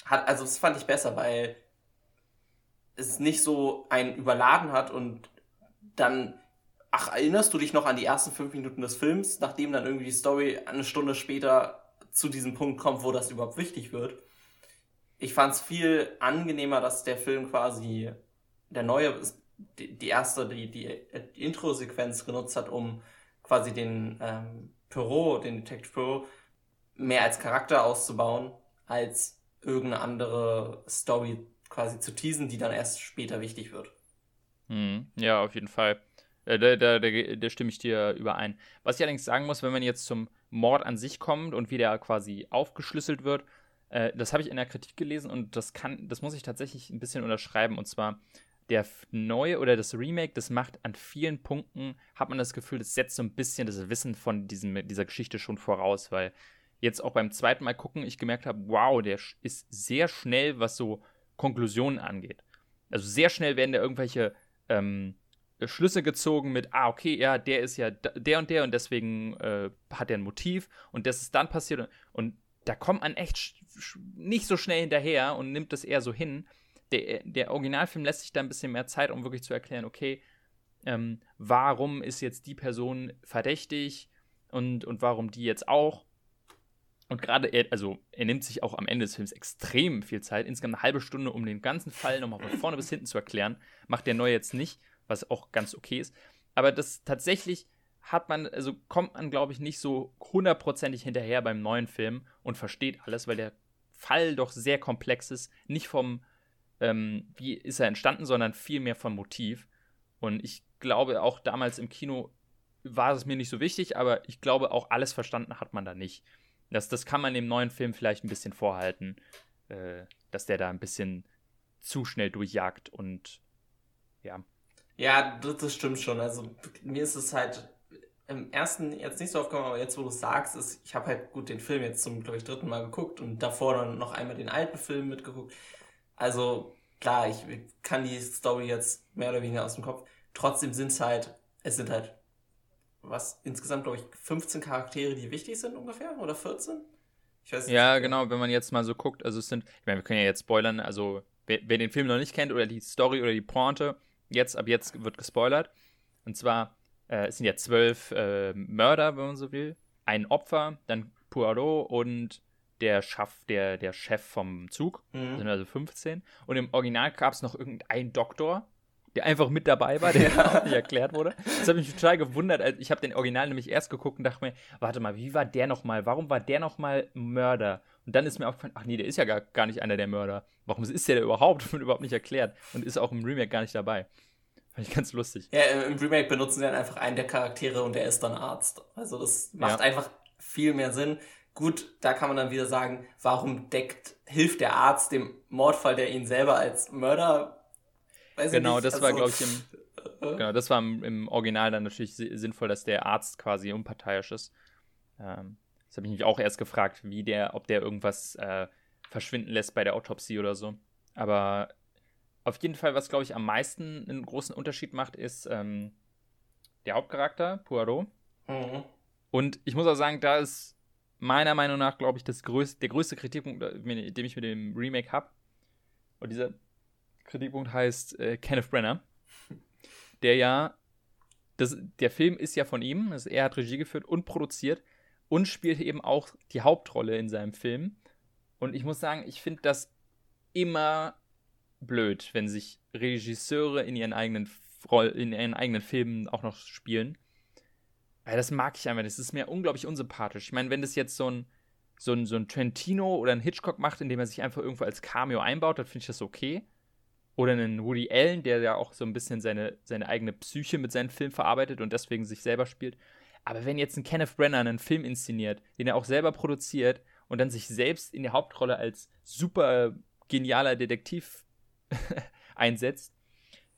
A: hat, also das fand ich besser, weil es nicht so ein überladen hat und dann, ach, erinnerst du dich noch an die ersten fünf Minuten des Films, nachdem dann irgendwie die Story eine Stunde später zu diesem Punkt kommt, wo das überhaupt wichtig wird. Ich fand es viel angenehmer, dass der Film quasi der neue, die erste, die, die, die Intro-Sequenz genutzt hat, um quasi den ähm, Perot, den Detective Perot, mehr als Charakter auszubauen, als irgendeine andere Story quasi zu teasen, die dann erst später wichtig wird.
B: Hm, ja, auf jeden Fall. Äh, da, da, da, da, stimme ich dir überein. Was ich allerdings sagen muss, wenn man jetzt zum Mord an sich kommt und wie der quasi aufgeschlüsselt wird, äh, das habe ich in der Kritik gelesen und das kann, das muss ich tatsächlich ein bisschen unterschreiben. Und zwar der neue oder das Remake, das macht an vielen Punkten, hat man das Gefühl, das setzt so ein bisschen das Wissen von diesem, dieser Geschichte schon voraus, weil jetzt auch beim zweiten Mal gucken, ich gemerkt habe, wow, der ist sehr schnell, was so Konklusionen angeht. Also sehr schnell werden da irgendwelche ähm, Schlüsse gezogen mit, ah, okay, ja, der ist ja der und der und deswegen äh, hat er ein Motiv und das ist dann passiert und, und da kommt man echt nicht so schnell hinterher und nimmt das eher so hin. Der, der Originalfilm lässt sich da ein bisschen mehr Zeit, um wirklich zu erklären, okay, ähm, warum ist jetzt die Person verdächtig und, und warum die jetzt auch. Und gerade er, also er nimmt sich auch am Ende des Films extrem viel Zeit, insgesamt eine halbe Stunde, um den ganzen Fall nochmal von vorne bis hinten zu erklären. Macht der Neue jetzt nicht, was auch ganz okay ist. Aber das tatsächlich hat man, also kommt man, glaube ich, nicht so hundertprozentig hinterher beim neuen Film und versteht alles, weil der Fall doch sehr komplex ist. Nicht vom, ähm, wie ist er entstanden, sondern vielmehr vom Motiv. Und ich glaube, auch damals im Kino war es mir nicht so wichtig, aber ich glaube, auch alles verstanden hat man da nicht. Das, das kann man dem neuen Film vielleicht ein bisschen vorhalten, äh, dass der da ein bisschen zu schnell durchjagt und ja.
A: Ja, das, stimmt schon. Also mir ist es halt im ersten jetzt nicht so aufgekommen, aber jetzt, wo du sagst, ist, ich habe halt gut den Film jetzt zum, glaube ich, dritten Mal geguckt und davor dann noch einmal den alten Film mitgeguckt. Also klar, ich kann die Story jetzt mehr oder weniger aus dem Kopf. Trotzdem sind es halt, es sind halt was insgesamt, glaube ich, 15 Charaktere, die wichtig sind ungefähr oder 14?
B: Ich weiß nicht. Ja, genau, wenn man jetzt mal so guckt, also es sind, ich meine, wir können ja jetzt spoilern, also wer, wer, den Film noch nicht kennt oder die Story oder die Pointe, jetzt, ab jetzt wird gespoilert. Und zwar, äh, es sind ja zwölf äh, Mörder, wenn man so will, ein Opfer, dann Poirot und der Chef, der, der Chef vom Zug, mhm. das sind also 15. Und im Original gab es noch irgendeinen Doktor, der einfach mit dabei war, der auch nicht erklärt wurde. Das hat mich total gewundert. Also ich habe den Original nämlich erst geguckt und dachte mir, warte mal, wie war der nochmal? Warum war der nochmal Mörder? Und dann ist mir aufgefallen, ach nee, der ist ja gar, gar nicht einer der Mörder. Warum ist der, der überhaupt? Wird überhaupt nicht erklärt und ist auch im Remake gar nicht dabei. Fand ich ganz lustig.
A: Ja, im Remake benutzen sie dann einfach einen der Charaktere und der ist dann Arzt. Also das macht ja. einfach viel mehr Sinn. Gut, da kann man dann wieder sagen, warum deckt, hilft der Arzt dem Mordfall, der ihn selber als Mörder
B: Weiß genau, das also, war, glaube ich, im, genau, das war im, im, Original dann natürlich sinnvoll, dass der Arzt quasi unparteiisch ist. Ähm, das habe ich mich auch erst gefragt, wie der, ob der irgendwas äh, verschwinden lässt bei der Autopsie oder so. Aber auf jeden Fall, was, glaube ich, am meisten einen großen Unterschied macht, ist, ähm, der Hauptcharakter, Poirot. Mhm. Und ich muss auch sagen, da ist meiner Meinung nach, glaube ich, das größte, der größte Kritikpunkt, äh, den ich mit dem Remake habe. Und dieser Kritikpunkt heißt äh, Kenneth Brenner, der ja, das, der Film ist ja von ihm, also er hat Regie geführt und produziert und spielt eben auch die Hauptrolle in seinem Film. Und ich muss sagen, ich finde das immer blöd, wenn sich Regisseure in ihren eigenen in ihren eigenen Filmen auch noch spielen. Weil das mag ich einfach. Das ist mir unglaublich unsympathisch. Ich meine, wenn das jetzt so ein, so ein, so ein Trentino oder ein Hitchcock macht, indem er sich einfach irgendwo als Cameo einbaut, dann finde ich das okay. Oder einen Woody Allen, der ja auch so ein bisschen seine, seine eigene Psyche mit seinen Filmen verarbeitet und deswegen sich selber spielt. Aber wenn jetzt ein Kenneth Brenner einen Film inszeniert, den er auch selber produziert und dann sich selbst in der Hauptrolle als super genialer Detektiv einsetzt,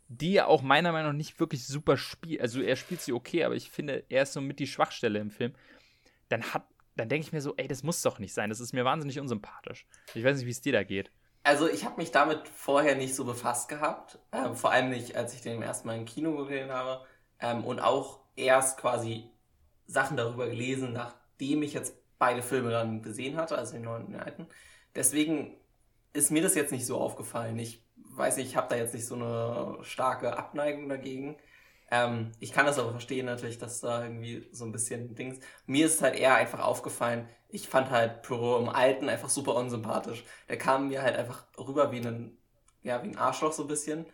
B: die ja auch meiner Meinung nach nicht wirklich super spielt. Also er spielt sie okay, aber ich finde, er ist so mit die Schwachstelle im Film. Dann hat, dann denke ich mir so, ey, das muss doch nicht sein. Das ist mir wahnsinnig unsympathisch. Ich weiß nicht, wie es dir da geht.
A: Also ich habe mich damit vorher nicht so befasst gehabt. Ähm, vor allem nicht, als ich den ersten Mal im Kino gesehen habe. Ähm, und auch erst quasi Sachen darüber gelesen, nachdem ich jetzt beide Filme dann gesehen hatte, also den neuen und den alten. Deswegen ist mir das jetzt nicht so aufgefallen. Ich weiß nicht, ich habe da jetzt nicht so eine starke Abneigung dagegen. Ähm, ich kann das aber verstehen natürlich, dass da irgendwie so ein bisschen Dings. Mir ist halt eher einfach aufgefallen, ich fand halt Pyro im Alten einfach super unsympathisch. Der kam mir halt einfach rüber wie ein, ja, wie ein Arschloch so ein bisschen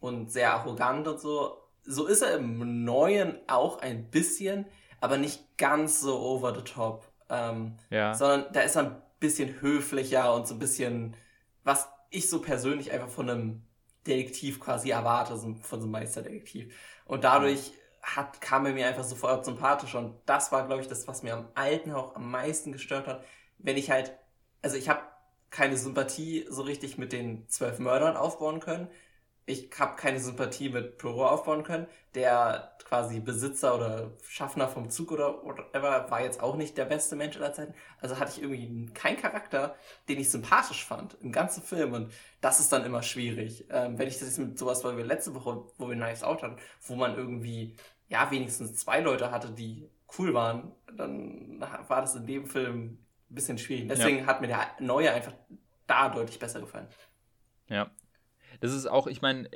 A: und sehr arrogant und so. So ist er im Neuen auch ein bisschen, aber nicht ganz so over the top. Ähm, ja. Sondern da ist er ein bisschen höflicher und so ein bisschen, was ich so persönlich einfach von einem Detektiv quasi erwarte, von so einem Meisterdetektiv. Und dadurch hat, kam er mir einfach sofort sympathisch. Und das war, glaube ich, das, was mir am Alten auch am meisten gestört hat. Wenn ich halt, also ich habe keine Sympathie so richtig mit den zwölf Mördern aufbauen können ich habe keine Sympathie mit Poirot aufbauen können. Der quasi Besitzer oder Schaffner vom Zug oder whatever war jetzt auch nicht der beste Mensch aller Zeiten. Also hatte ich irgendwie keinen Charakter, den ich sympathisch fand im ganzen Film. Und das ist dann immer schwierig. Ähm, wenn ich das jetzt mit sowas, weil wir letzte Woche, wo wir Knives Out hatten, wo man irgendwie, ja, wenigstens zwei Leute hatte, die cool waren, dann war das in dem Film ein bisschen schwierig. Deswegen ja. hat mir der neue einfach da deutlich besser gefallen.
B: Ja, das ist auch, ich meine,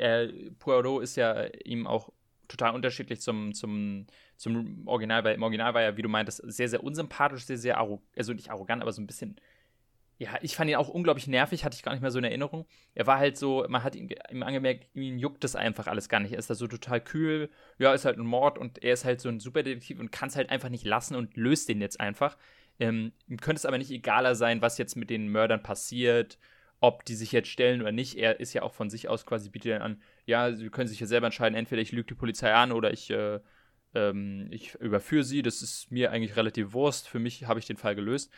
B: Poirot ist ja ihm auch total unterschiedlich zum, zum, zum Original, weil im Original war ja, wie du meintest, sehr, sehr unsympathisch, sehr, sehr arrogant, also nicht arrogant, aber so ein bisschen, ja, ich fand ihn auch unglaublich nervig, hatte ich gar nicht mehr so in Erinnerung. Er war halt so, man hat ihm, ihm angemerkt, ihn juckt das einfach alles gar nicht. Er ist da so total kühl, ja, ist halt ein Mord und er ist halt so ein Superdetektiv und kann es halt einfach nicht lassen und löst den jetzt einfach. Ähm, ihm könnte es aber nicht egaler sein, was jetzt mit den Mördern passiert ob die sich jetzt stellen oder nicht. Er ist ja auch von sich aus quasi, bietet an, ja, sie können sich ja selber entscheiden, entweder ich lüge die Polizei an oder ich, äh, ähm, ich überführe sie. Das ist mir eigentlich relativ Wurst. Für mich habe ich den Fall gelöst.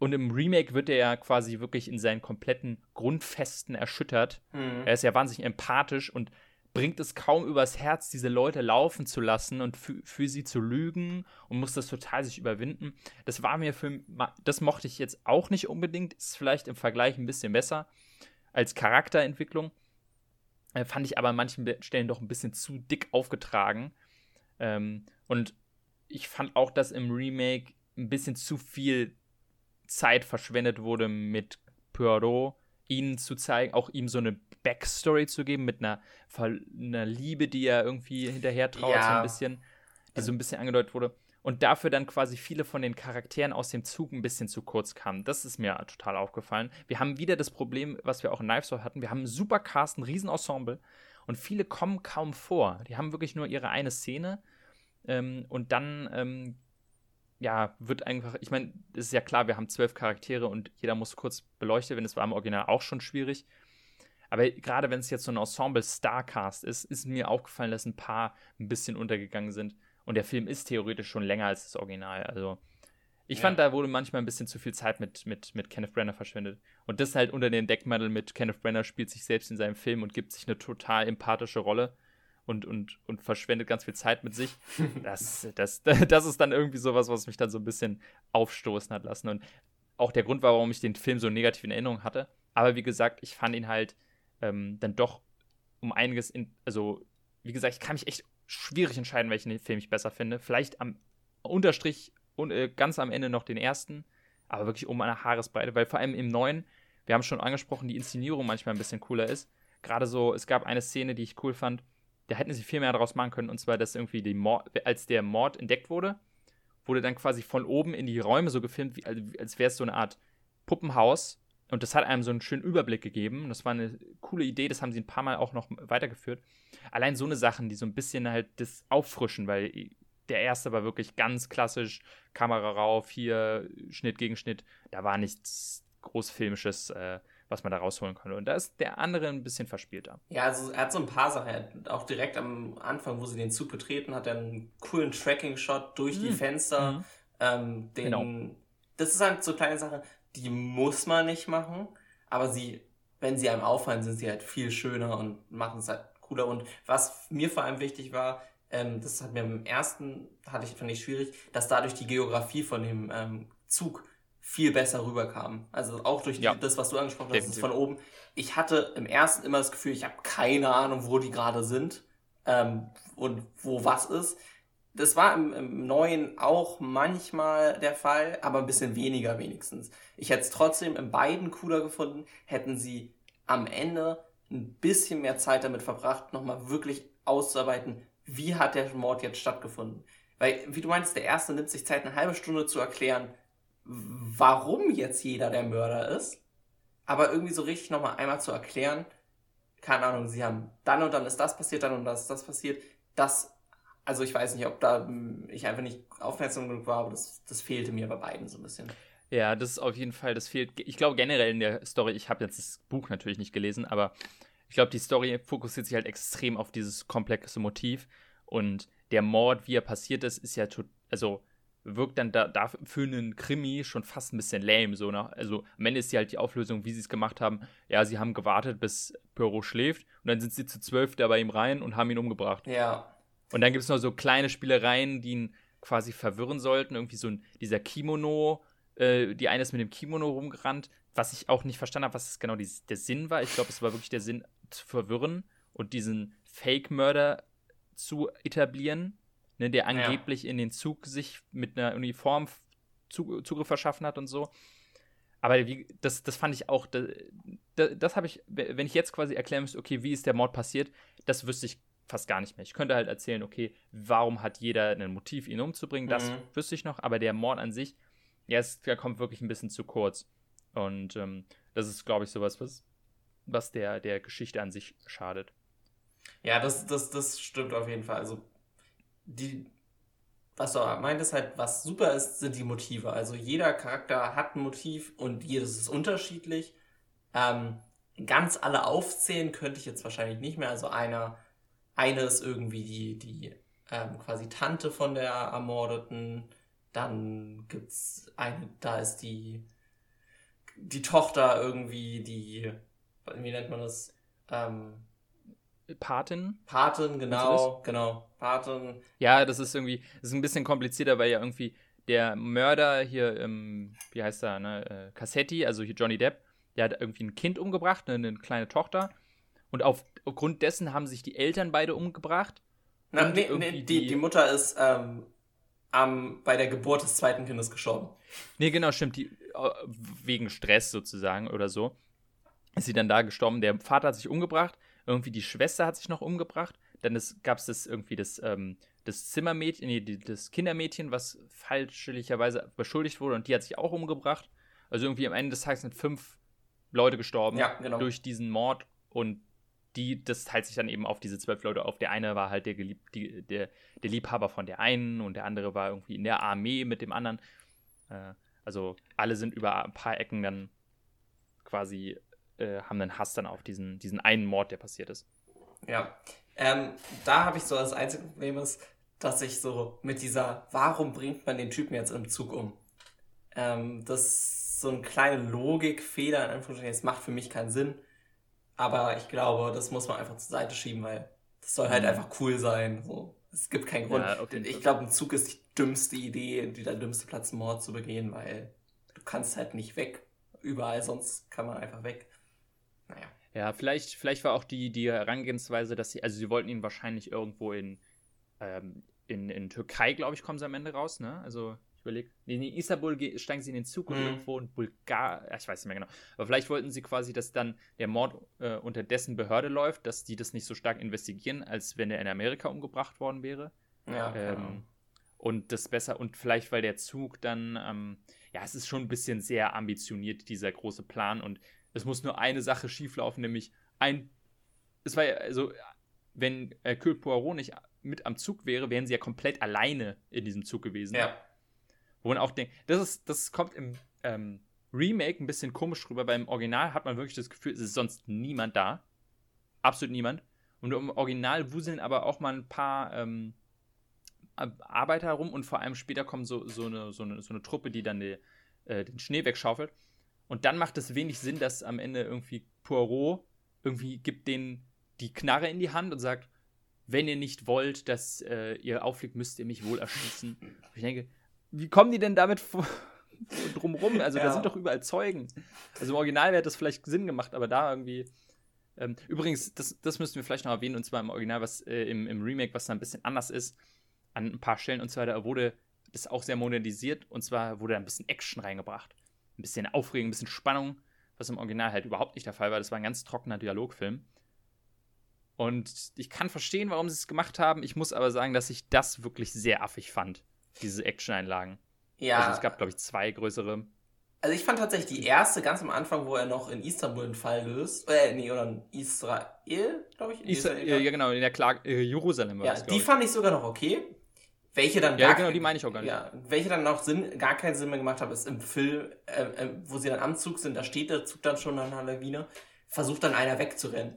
B: Und im Remake wird er ja quasi wirklich in seinen kompletten Grundfesten erschüttert. Mhm. Er ist ja wahnsinnig empathisch und bringt es kaum übers Herz, diese Leute laufen zu lassen und für, sie zu lügen und muss das total sich überwinden. Das war mir für, das mochte ich jetzt auch nicht unbedingt, ist vielleicht im Vergleich ein bisschen besser als Charakterentwicklung. Äh, fand ich aber an manchen Stellen doch ein bisschen zu dick aufgetragen. Ähm, und ich fand auch, dass im Remake ein bisschen zu viel Zeit verschwendet wurde mit Poirot, ihnen zu zeigen, auch ihm so eine Backstory zu geben mit einer, einer Liebe, die er irgendwie hinterher traut, ja. so ein bisschen, die so ein bisschen angedeutet wurde. Und dafür dann quasi viele von den Charakteren aus dem Zug ein bisschen zu kurz kamen. Das ist mir total aufgefallen. Wir haben wieder das Problem, was wir auch in Knives Out hatten. Wir haben einen super Cast, ein Riesenensemble und viele kommen kaum vor. Die haben wirklich nur ihre eine Szene ähm, und dann ähm, ja, wird einfach, ich meine, es ist ja klar, wir haben zwölf Charaktere und jeder muss kurz beleuchtet werden. Das war im Original auch schon schwierig. Aber gerade wenn es jetzt so ein Ensemble Starcast ist, ist mir aufgefallen, dass ein paar ein bisschen untergegangen sind. Und der Film ist theoretisch schon länger als das Original. Also ich ja. fand, da wurde manchmal ein bisschen zu viel Zeit mit, mit, mit Kenneth Brenner verschwendet. Und das halt unter den Deckmantel mit Kenneth Brenner spielt sich selbst in seinem Film und gibt sich eine total empathische Rolle und, und, und verschwendet ganz viel Zeit mit sich. Das, das, das ist dann irgendwie sowas, was mich dann so ein bisschen aufstoßen hat lassen. Und auch der Grund war, warum ich den Film so negativ in Erinnerung hatte. Aber wie gesagt, ich fand ihn halt ähm, dann doch um einiges in, also wie gesagt, ich kann mich echt schwierig entscheiden, welchen Film ich besser finde. Vielleicht am Unterstrich und äh, ganz am Ende noch den ersten, aber wirklich um eine Haaresbreite, weil vor allem im neuen, wir haben schon angesprochen, die Inszenierung manchmal ein bisschen cooler ist. Gerade so, es gab eine Szene, die ich cool fand, da hätten sie viel mehr daraus machen können, und zwar, dass irgendwie die Mord, als der Mord entdeckt wurde, wurde dann quasi von oben in die Räume so gefilmt, wie, als wäre es so eine Art Puppenhaus. Und das hat einem so einen schönen Überblick gegeben. Das war eine coole Idee, das haben sie ein paar Mal auch noch weitergeführt. Allein so eine Sachen, die so ein bisschen halt das auffrischen, weil der erste war wirklich ganz klassisch, Kamera rauf, hier Schnitt gegen Schnitt. Da war nichts Großfilmisches äh, was man da rausholen kann. Und da ist der andere ein bisschen verspielter.
A: Ja, also er hat so ein paar Sachen. Auch direkt am Anfang, wo sie den Zug betreten, hat er einen coolen Tracking-Shot durch mhm. die Fenster. Mhm. Ähm, den, genau. Das ist halt so kleine Sache, die muss man nicht machen, aber sie, wenn sie einem auffallen, sind sie halt viel schöner und machen es halt cooler. Und was mir vor allem wichtig war, ähm, das hat mir im ersten, hatte ich, fand ich schwierig, dass dadurch die Geografie von dem ähm, Zug viel besser rüberkam. Also auch durch ja. das, was du angesprochen hast, ist von oben. Ich hatte im ersten immer das Gefühl, ich habe keine Ahnung, wo die gerade sind ähm, und wo was ist. Das war im, im, neuen auch manchmal der Fall, aber ein bisschen weniger wenigstens. Ich hätte es trotzdem in beiden cooler gefunden, hätten sie am Ende ein bisschen mehr Zeit damit verbracht, nochmal wirklich auszuarbeiten, wie hat der Mord jetzt stattgefunden. Weil, wie du meinst, der erste nimmt sich Zeit, eine halbe Stunde zu erklären, warum jetzt jeder der Mörder ist, aber irgendwie so richtig nochmal einmal zu erklären, keine Ahnung, sie haben dann und dann ist das passiert, dann und das ist das passiert, das, also ich weiß nicht, ob da hm, ich einfach nicht aufmerksam genug war, aber das, das fehlte mir bei beiden so ein bisschen.
B: Ja, das ist auf jeden Fall, das fehlt, ich glaube generell in der Story, ich habe jetzt das Buch natürlich nicht gelesen, aber ich glaube, die Story fokussiert sich halt extrem auf dieses komplexe Motiv und der Mord, wie er passiert ist, ist ja, also wirkt dann da, da für einen Krimi schon fast ein bisschen lame. So nach, also am Ende ist die halt die Auflösung, wie sie es gemacht haben. Ja, sie haben gewartet, bis Poirot schläft und dann sind sie zu zwölf da bei ihm rein und haben ihn umgebracht.
A: Ja.
B: Und dann gibt es noch so kleine Spielereien, die ihn quasi verwirren sollten. Irgendwie so ein, dieser Kimono, äh, die eine ist mit dem Kimono rumgerannt, was ich auch nicht verstanden habe, was genau die, der Sinn war. Ich glaube, es war wirklich der Sinn zu verwirren und diesen Fake-Mörder zu etablieren ne, der angeblich ja. in den Zug sich mit einer Uniform Zugriff verschaffen hat und so. Aber wie, das, das fand ich auch, das, das habe ich, wenn ich jetzt quasi erklären müsste, okay, wie ist der Mord passiert, das wüsste ich fast gar nicht mehr. Ich könnte halt erzählen, okay, warum hat jeder ein Motiv, ihn umzubringen, das mhm. wüsste ich noch, aber der Mord an sich, ja, es, der kommt wirklich ein bisschen zu kurz. Und ähm, das ist, glaube ich, sowas, was, was der, der Geschichte an sich schadet.
A: Ja, das, das, das stimmt auf jeden Fall. Also die, was du meintest halt, was super ist, sind die Motive. Also jeder Charakter hat ein Motiv und jedes ist unterschiedlich. Ähm, ganz alle aufzählen könnte ich jetzt wahrscheinlich nicht mehr. Also einer, eine ist irgendwie die, die ähm, quasi Tante von der Ermordeten. Dann gibt's eine, da ist die, die Tochter irgendwie, die, wie nennt man das? Ähm,
B: Patin.
A: Patin, genau, genau. Patin.
B: Ja, das ist irgendwie, das ist ein bisschen komplizierter, weil ja irgendwie der Mörder hier, ähm, wie heißt er, ne, äh, Cassetti, also hier Johnny Depp, der hat irgendwie ein Kind umgebracht, ne, eine kleine Tochter. Und auf, aufgrund dessen haben sich die Eltern beide umgebracht.
A: Na, nee, nee, die, die, die Mutter ist ähm, am, bei der Geburt des zweiten Kindes gestorben.
B: Nee, genau, stimmt. Die, äh, wegen Stress sozusagen oder so. Ist sie dann da gestorben. Der Vater hat sich umgebracht irgendwie die Schwester hat sich noch umgebracht. Dann gab es das irgendwie das, ähm, das Zimmermädchen, nee, das Kindermädchen, was falschlicherweise beschuldigt wurde und die hat sich auch umgebracht. Also irgendwie am Ende des Tages sind fünf Leute gestorben
A: ja, genau.
B: durch diesen Mord und die, das teilt sich dann eben auf diese zwölf Leute auf. Der eine war halt der, Gelieb, die, der, der Liebhaber von der einen und der andere war irgendwie in der Armee mit dem anderen. Äh, also alle sind über ein paar Ecken dann quasi äh, haben einen Hass dann auf diesen, diesen einen Mord, der passiert ist.
A: Ja. Ähm, da habe ich so das einzige Problem ist, dass ich so mit dieser, warum bringt man den Typen jetzt im Zug um? Ähm, das ist so ein kleiner Logikfehler, in Anführungsstrichen. Es macht für mich keinen Sinn. Aber ich glaube, das muss man einfach zur Seite schieben, weil das soll halt mhm. einfach cool sein. So. Es gibt keinen Grund. Ja, okay. Ich glaube, ein Zug ist die dümmste Idee, die der dümmste Platz, Mord zu begehen, weil du kannst halt nicht weg. Überall sonst kann man einfach weg.
B: Naja. Ja, vielleicht, vielleicht war auch die, die Herangehensweise, dass sie, also sie wollten ihn wahrscheinlich irgendwo in ähm, in, in Türkei, glaube ich, kommen sie am Ende raus, ne? Also ich überlege, in Istanbul steigen sie in den Zug und mhm. irgendwo in Bulgarien, ich weiß nicht mehr genau. Aber vielleicht wollten sie quasi, dass dann der Mord äh, unter dessen Behörde läuft, dass die das nicht so stark investigieren, als wenn er in Amerika umgebracht worden wäre.
A: Ja. Ähm,
B: und das besser, und vielleicht, weil der Zug dann, ähm, ja, es ist schon ein bisschen sehr ambitioniert, dieser große Plan. Und es muss nur eine Sache schieflaufen, nämlich ein. Es war ja, also, wenn äh, Hercule Poirot nicht mit am Zug wäre, wären sie ja komplett alleine in diesem Zug gewesen.
A: Ja.
B: Wo man auch denkt, das ist, das kommt im ähm, Remake ein bisschen komisch rüber. Beim Original hat man wirklich das Gefühl, es ist sonst niemand da. Absolut niemand. Und im Original wuseln aber auch mal ein paar ähm, Arbeiter rum und vor allem später kommt so, so, eine, so, eine, so eine Truppe, die dann die, äh, den Schnee wegschaufelt. Und dann macht es wenig Sinn, dass am Ende irgendwie Poirot irgendwie gibt denen die Knarre in die Hand und sagt, wenn ihr nicht wollt, dass äh, ihr auffliegt, müsst ihr mich wohl erschießen. ich denke, wie kommen die denn damit drumrum? Also ja. da sind doch überall Zeugen. Also im Original wäre das vielleicht Sinn gemacht, aber da irgendwie. Ähm, übrigens, das, das müssten wir vielleicht noch erwähnen, und zwar im Original, was äh, im, im Remake, was da ein bisschen anders ist, an ein paar Stellen, und zwar da wurde das auch sehr modernisiert, und zwar wurde da ein bisschen Action reingebracht. Ein bisschen Aufregung, ein bisschen Spannung, was im Original halt überhaupt nicht der Fall war. Das war ein ganz trockener Dialogfilm. Und ich kann verstehen, warum sie es gemacht haben. Ich muss aber sagen, dass ich das wirklich sehr affig fand diese Action-Einlagen. Ja. Also es gab, glaube ich, zwei größere.
A: Also ich fand tatsächlich die erste ganz am Anfang, wo er noch in Istanbul einen Fall löst. Äh, nee, oder in Israel, glaube ich.
B: Israel, Israel, ja, genau, in der Klage, äh, Jerusalem
A: war ja, das, die ich. fand ich sogar noch okay. Welche dann
B: ja, genau, die meine ich auch gar nicht.
A: Ja, welche dann noch Sinn, gar keinen Sinn mehr gemacht haben, ist im Film, äh, äh, wo sie dann am Zug sind, da steht der Zug dann schon an der Lawine, versucht dann einer wegzurennen.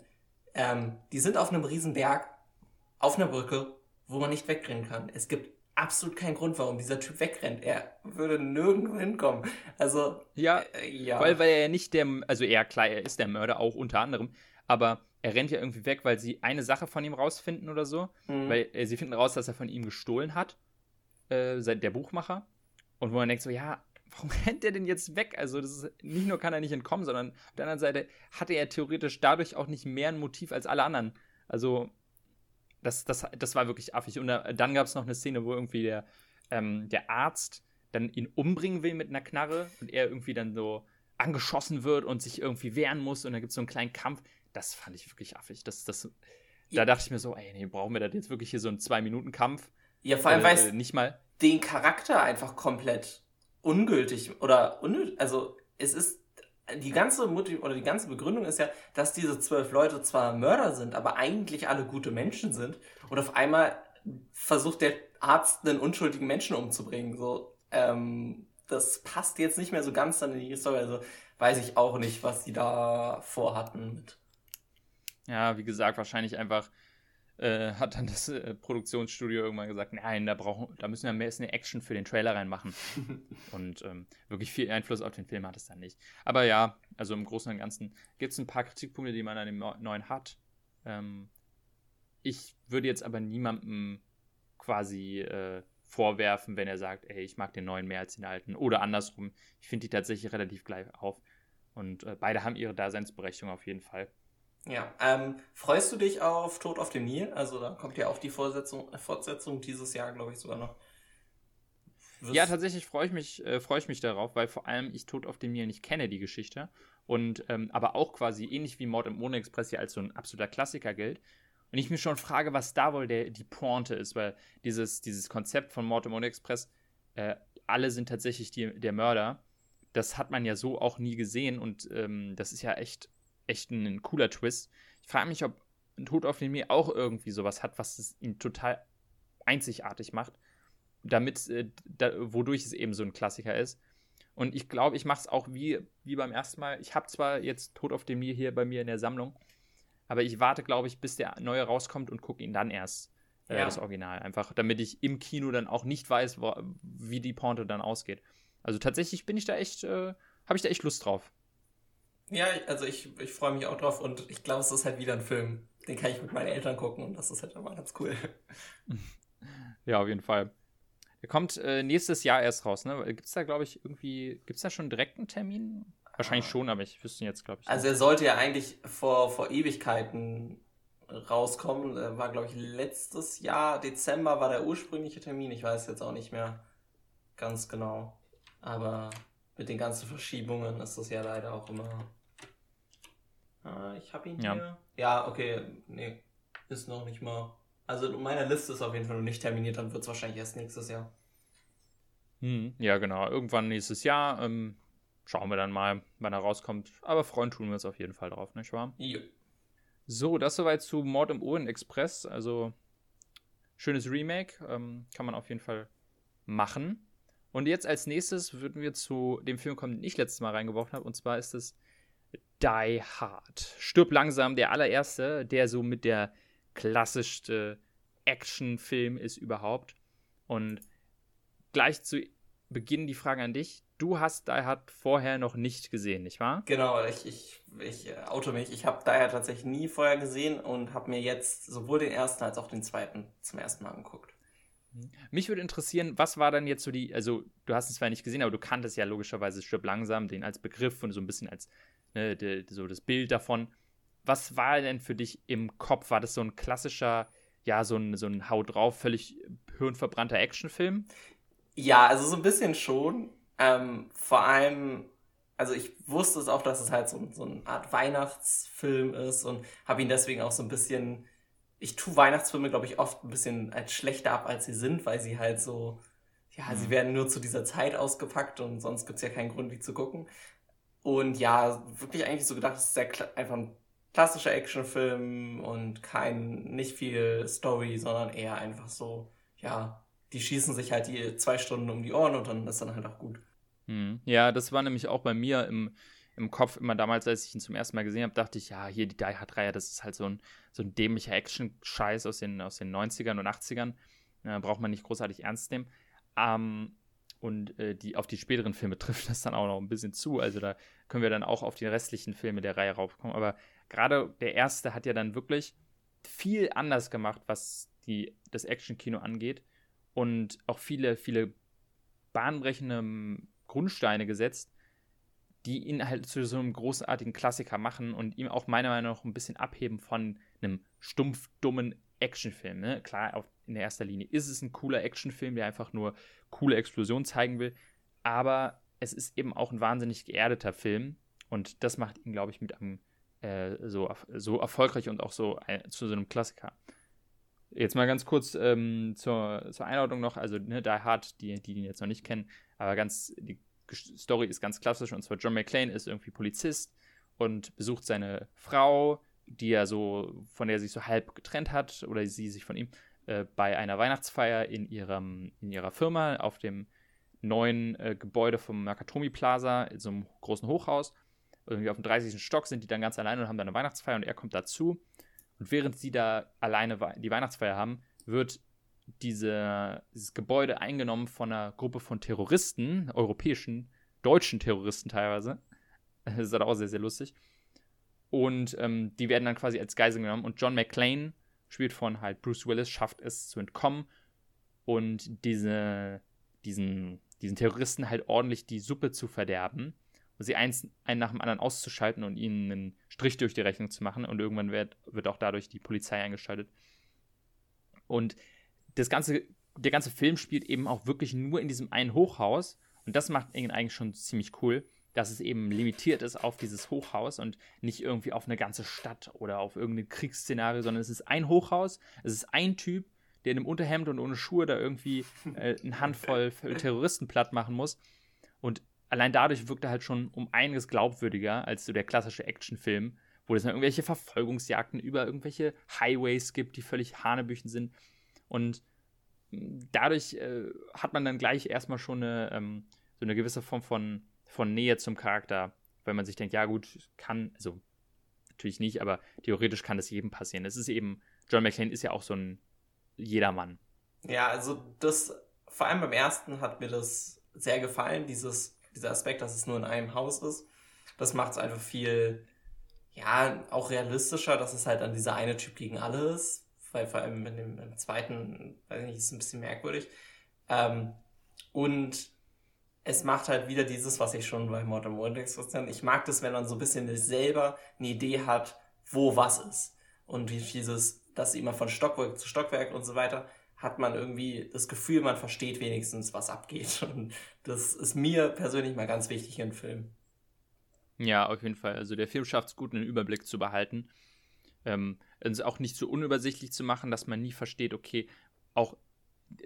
A: Ähm, die sind auf einem Riesenberg, auf einer Brücke, wo man nicht wegrennen kann. Es gibt absolut keinen Grund, warum dieser Typ wegrennt. Er würde nirgendwo hinkommen. Also,
B: ja, äh, ja. Weil, weil er ja nicht der, also er, klar, er ist der Mörder auch unter anderem, aber er rennt ja irgendwie weg, weil sie eine Sache von ihm rausfinden oder so. Mhm. Weil äh, sie finden raus, dass er von ihm gestohlen hat, äh, der Buchmacher. Und wo man denkt so, ja, warum rennt er denn jetzt weg? Also, das ist, nicht nur kann er nicht entkommen, sondern auf der anderen Seite hatte er theoretisch dadurch auch nicht mehr ein Motiv als alle anderen. Also, das, das, das war wirklich affig. Und dann gab es noch eine Szene, wo irgendwie der, ähm, der Arzt dann ihn umbringen will mit einer Knarre und er irgendwie dann so angeschossen wird und sich irgendwie wehren muss und dann gibt es so einen kleinen Kampf. Das fand ich wirklich affig. Das, das, da dachte ich mir so, ey, nee, brauchen wir da jetzt wirklich hier so einen Zwei-Minuten-Kampf?
A: Ja, vor allem, äh, weil
B: nicht mal
A: den Charakter einfach komplett ungültig oder unnötig, also es ist die ganze Motiv oder die ganze Begründung ist ja, dass diese zwölf Leute zwar Mörder sind, aber eigentlich alle gute Menschen sind. Und auf einmal versucht der Arzt einen unschuldigen Menschen umzubringen. So, ähm, das passt jetzt nicht mehr so ganz dann in die Story. Also weiß ich auch nicht, was die da vorhatten mit.
B: Ja, wie gesagt, wahrscheinlich einfach äh, hat dann das äh, Produktionsstudio irgendwann gesagt, nein, da brauchen, da müssen wir mehr eine Action für den Trailer reinmachen. und ähm, wirklich viel Einfluss auf den Film hat es dann nicht. Aber ja, also im Großen und Ganzen gibt es ein paar Kritikpunkte, die man an dem neuen hat. Ähm, ich würde jetzt aber niemandem quasi äh, vorwerfen, wenn er sagt, ey, ich mag den neuen mehr als den alten. Oder andersrum. Ich finde die tatsächlich relativ gleich auf. Und äh, beide haben ihre Daseinsberechtigung auf jeden Fall.
A: Ja, ähm, freust du dich auf Tod auf dem Nil? Also da kommt ja auch die Fortsetzung, Fortsetzung dieses Jahr, glaube ich, sogar noch.
B: Wirst ja, tatsächlich freue ich mich, äh, freue ich mich darauf, weil vor allem ich Tod auf dem Nil nicht kenne, die Geschichte. Und ähm, aber auch quasi ähnlich wie Mord im Ohne Express hier als so ein absoluter Klassiker gilt. Und ich mir schon frage, was da wohl der, die Pointe ist, weil dieses, dieses Konzept von Mord im Ohne Express, äh, alle sind tatsächlich die, der Mörder. Das hat man ja so auch nie gesehen und ähm, das ist ja echt echt ein, ein cooler Twist. Ich frage mich, ob Tod auf dem Meer auch irgendwie sowas hat, was es ihn total einzigartig macht, damit, äh, da, wodurch es eben so ein Klassiker ist. Und ich glaube, ich mache es auch wie, wie beim ersten Mal. Ich habe zwar jetzt Tod auf dem Meer hier bei mir in der Sammlung, aber ich warte, glaube ich, bis der neue rauskommt und gucke ihn dann erst, äh, ja. das Original. Einfach, damit ich im Kino dann auch nicht weiß, wo, wie die Pointe dann ausgeht. Also tatsächlich bin ich da echt, äh, habe ich da echt Lust drauf.
A: Ja, also ich, ich freue mich auch drauf und ich glaube, es ist halt wieder ein Film. Den kann ich mit meinen Eltern gucken und das ist halt immer ganz cool.
B: Ja, auf jeden Fall. Der kommt äh, nächstes Jahr erst raus, ne? Gibt es da, glaube ich, irgendwie, gibt es da schon direkt einen Termin? Wahrscheinlich ah. schon, aber ich wüsste ihn jetzt, glaube ich.
A: Also er sollte ja eigentlich vor, vor Ewigkeiten rauskommen. Äh, war, glaube ich, letztes Jahr, Dezember war der ursprüngliche Termin. Ich weiß jetzt auch nicht mehr ganz genau. Aber mit den ganzen Verschiebungen ist das ja leider auch immer. Ah, ich habe ihn ja. hier. Ja, okay. Nee, ist noch nicht mal. Also in meiner Liste ist auf jeden Fall noch nicht terminiert, dann wird es wahrscheinlich erst nächstes Jahr.
B: Hm, ja, genau. Irgendwann nächstes Jahr. Ähm, schauen wir dann mal, wann er rauskommt. Aber freuen tun wir uns auf jeden Fall drauf, nicht wahr? Ja. So, das soweit zu Mord im Orient Express. Also schönes Remake. Ähm, kann man auf jeden Fall machen. Und jetzt als nächstes würden wir zu dem Film kommen, den ich letztes Mal reingeworfen habe. Und zwar ist es Die Hard. Stirb langsam, der allererste, der so mit der klassischste Actionfilm ist überhaupt. Und gleich zu Beginn die Frage an dich. Du hast Die Hard vorher noch nicht gesehen, nicht wahr?
A: Genau, ich, ich, ich äh, auto mich. Ich habe Die Hard tatsächlich nie vorher gesehen und habe mir jetzt sowohl den ersten als auch den zweiten zum ersten Mal angeguckt.
B: Mhm. Mich würde interessieren, was war dann jetzt so die, also du hast es zwar nicht gesehen, aber du kanntest ja logischerweise Stirb langsam, den als Begriff und so ein bisschen als ne, de, so das Bild davon. Was war denn für dich im Kopf? War das so ein klassischer, ja, so ein, so ein Haut drauf, völlig hirnverbrannter Actionfilm?
A: Ja, also so ein bisschen schon. Ähm, vor allem, also ich wusste es auch, dass es halt so, so eine Art Weihnachtsfilm ist und habe ihn deswegen auch so ein bisschen ich tue Weihnachtsfilme, glaube ich, oft ein bisschen als schlechter ab, als sie sind, weil sie halt so, ja, mhm. sie werden nur zu dieser Zeit ausgepackt und sonst gibt es ja keinen Grund, die zu gucken. Und ja, wirklich eigentlich so gedacht, es ist sehr einfach ein klassischer Actionfilm und kein, nicht viel Story, sondern eher einfach so, ja, die schießen sich halt die zwei Stunden um die Ohren und dann ist dann halt auch gut.
B: Mhm. Ja, das war nämlich auch bei mir im, im Kopf immer damals, als ich ihn zum ersten Mal gesehen habe, dachte ich, ja, hier die Die Hard-Reihe, das ist halt so ein, so ein dämlicher Action-Scheiß aus den, aus den 90ern und 80ern. Äh, braucht man nicht großartig ernst nehmen. Ähm, und äh, die, auf die späteren Filme trifft das dann auch noch ein bisschen zu. Also da können wir dann auch auf die restlichen Filme der Reihe raufkommen. Aber gerade der erste hat ja dann wirklich viel anders gemacht, was die, das Action-Kino angeht. Und auch viele, viele bahnbrechende Grundsteine gesetzt, die ihn halt zu so einem großartigen Klassiker machen und ihm auch meiner Meinung nach ein bisschen abheben von einem stumpf dummen Actionfilm. Ne? Klar, auf, in erster Linie ist es ein cooler Actionfilm, der einfach nur coole Explosionen zeigen will, aber es ist eben auch ein wahnsinnig geerdeter Film und das macht ihn, glaube ich, mit einem äh, so, so erfolgreich und auch so äh, zu so einem Klassiker. Jetzt mal ganz kurz ähm, zur, zur Einordnung noch, also ne, Die Hard, die, die ihn jetzt noch nicht kennen, aber ganz die Story ist ganz klassisch und zwar John McClane ist irgendwie Polizist und besucht seine Frau, die er so, von der er sich so halb getrennt hat oder sie sich von ihm äh, bei einer Weihnachtsfeier in, ihrem, in ihrer Firma auf dem neuen äh, Gebäude vom Nakatomi Plaza in so einem großen Hochhaus. Irgendwie auf dem 30. Stock sind die dann ganz alleine und haben da eine Weihnachtsfeier und er kommt dazu. Und während sie da alleine die Weihnachtsfeier haben, wird diese, dieses Gebäude eingenommen von einer Gruppe von Terroristen, europäischen, deutschen Terroristen teilweise. Das ist dann auch sehr, sehr lustig. Und ähm, die werden dann quasi als Geisel genommen. Und John McClane, spielt von halt Bruce Willis, schafft es zu entkommen und diese, diesen, diesen Terroristen halt ordentlich die Suppe zu verderben und sie eins, einen nach dem anderen auszuschalten und ihnen einen Strich durch die Rechnung zu machen. Und irgendwann wird, wird auch dadurch die Polizei eingeschaltet. Und das ganze, der ganze Film spielt eben auch wirklich nur in diesem einen Hochhaus. Und das macht ihn eigentlich schon ziemlich cool, dass es eben limitiert ist auf dieses Hochhaus und nicht irgendwie auf eine ganze Stadt oder auf irgendein Kriegsszenario, sondern es ist ein Hochhaus, es ist ein Typ, der in einem Unterhemd und ohne Schuhe da irgendwie äh, eine Handvoll Terroristen platt machen muss. Und allein dadurch wirkt er halt schon um einiges glaubwürdiger als so der klassische Actionfilm, wo es dann irgendwelche Verfolgungsjagden über irgendwelche Highways gibt, die völlig hanebüchen sind. Und dadurch äh, hat man dann gleich erstmal schon eine, ähm, so eine gewisse Form von, von Nähe zum Charakter, weil man sich denkt, ja gut, kann, also natürlich nicht, aber theoretisch kann das jedem passieren. Es ist eben, John McClane ist ja auch so ein Jedermann.
A: Ja, also das, vor allem beim ersten hat mir das sehr gefallen, dieses, dieser Aspekt, dass es nur in einem Haus ist. Das macht es einfach viel, ja, auch realistischer, dass es halt dann dieser eine Typ gegen alle ist, weil vor allem in dem, im zweiten, weiß nicht, ist es ein bisschen merkwürdig. Ähm, und es macht halt wieder dieses, was ich schon bei Modern Warfare Ich mag das, wenn man so ein bisschen selber eine Idee hat, wo was ist. und dieses, dass immer von Stockwerk zu Stockwerk und so weiter, hat man irgendwie das Gefühl, man versteht wenigstens, was abgeht. Und das ist mir persönlich mal ganz wichtig im Film.
B: Ja, auf jeden Fall. Also der Film schafft es gut, einen Überblick zu behalten. Ähm, es auch nicht so unübersichtlich zu machen, dass man nie versteht, okay, auch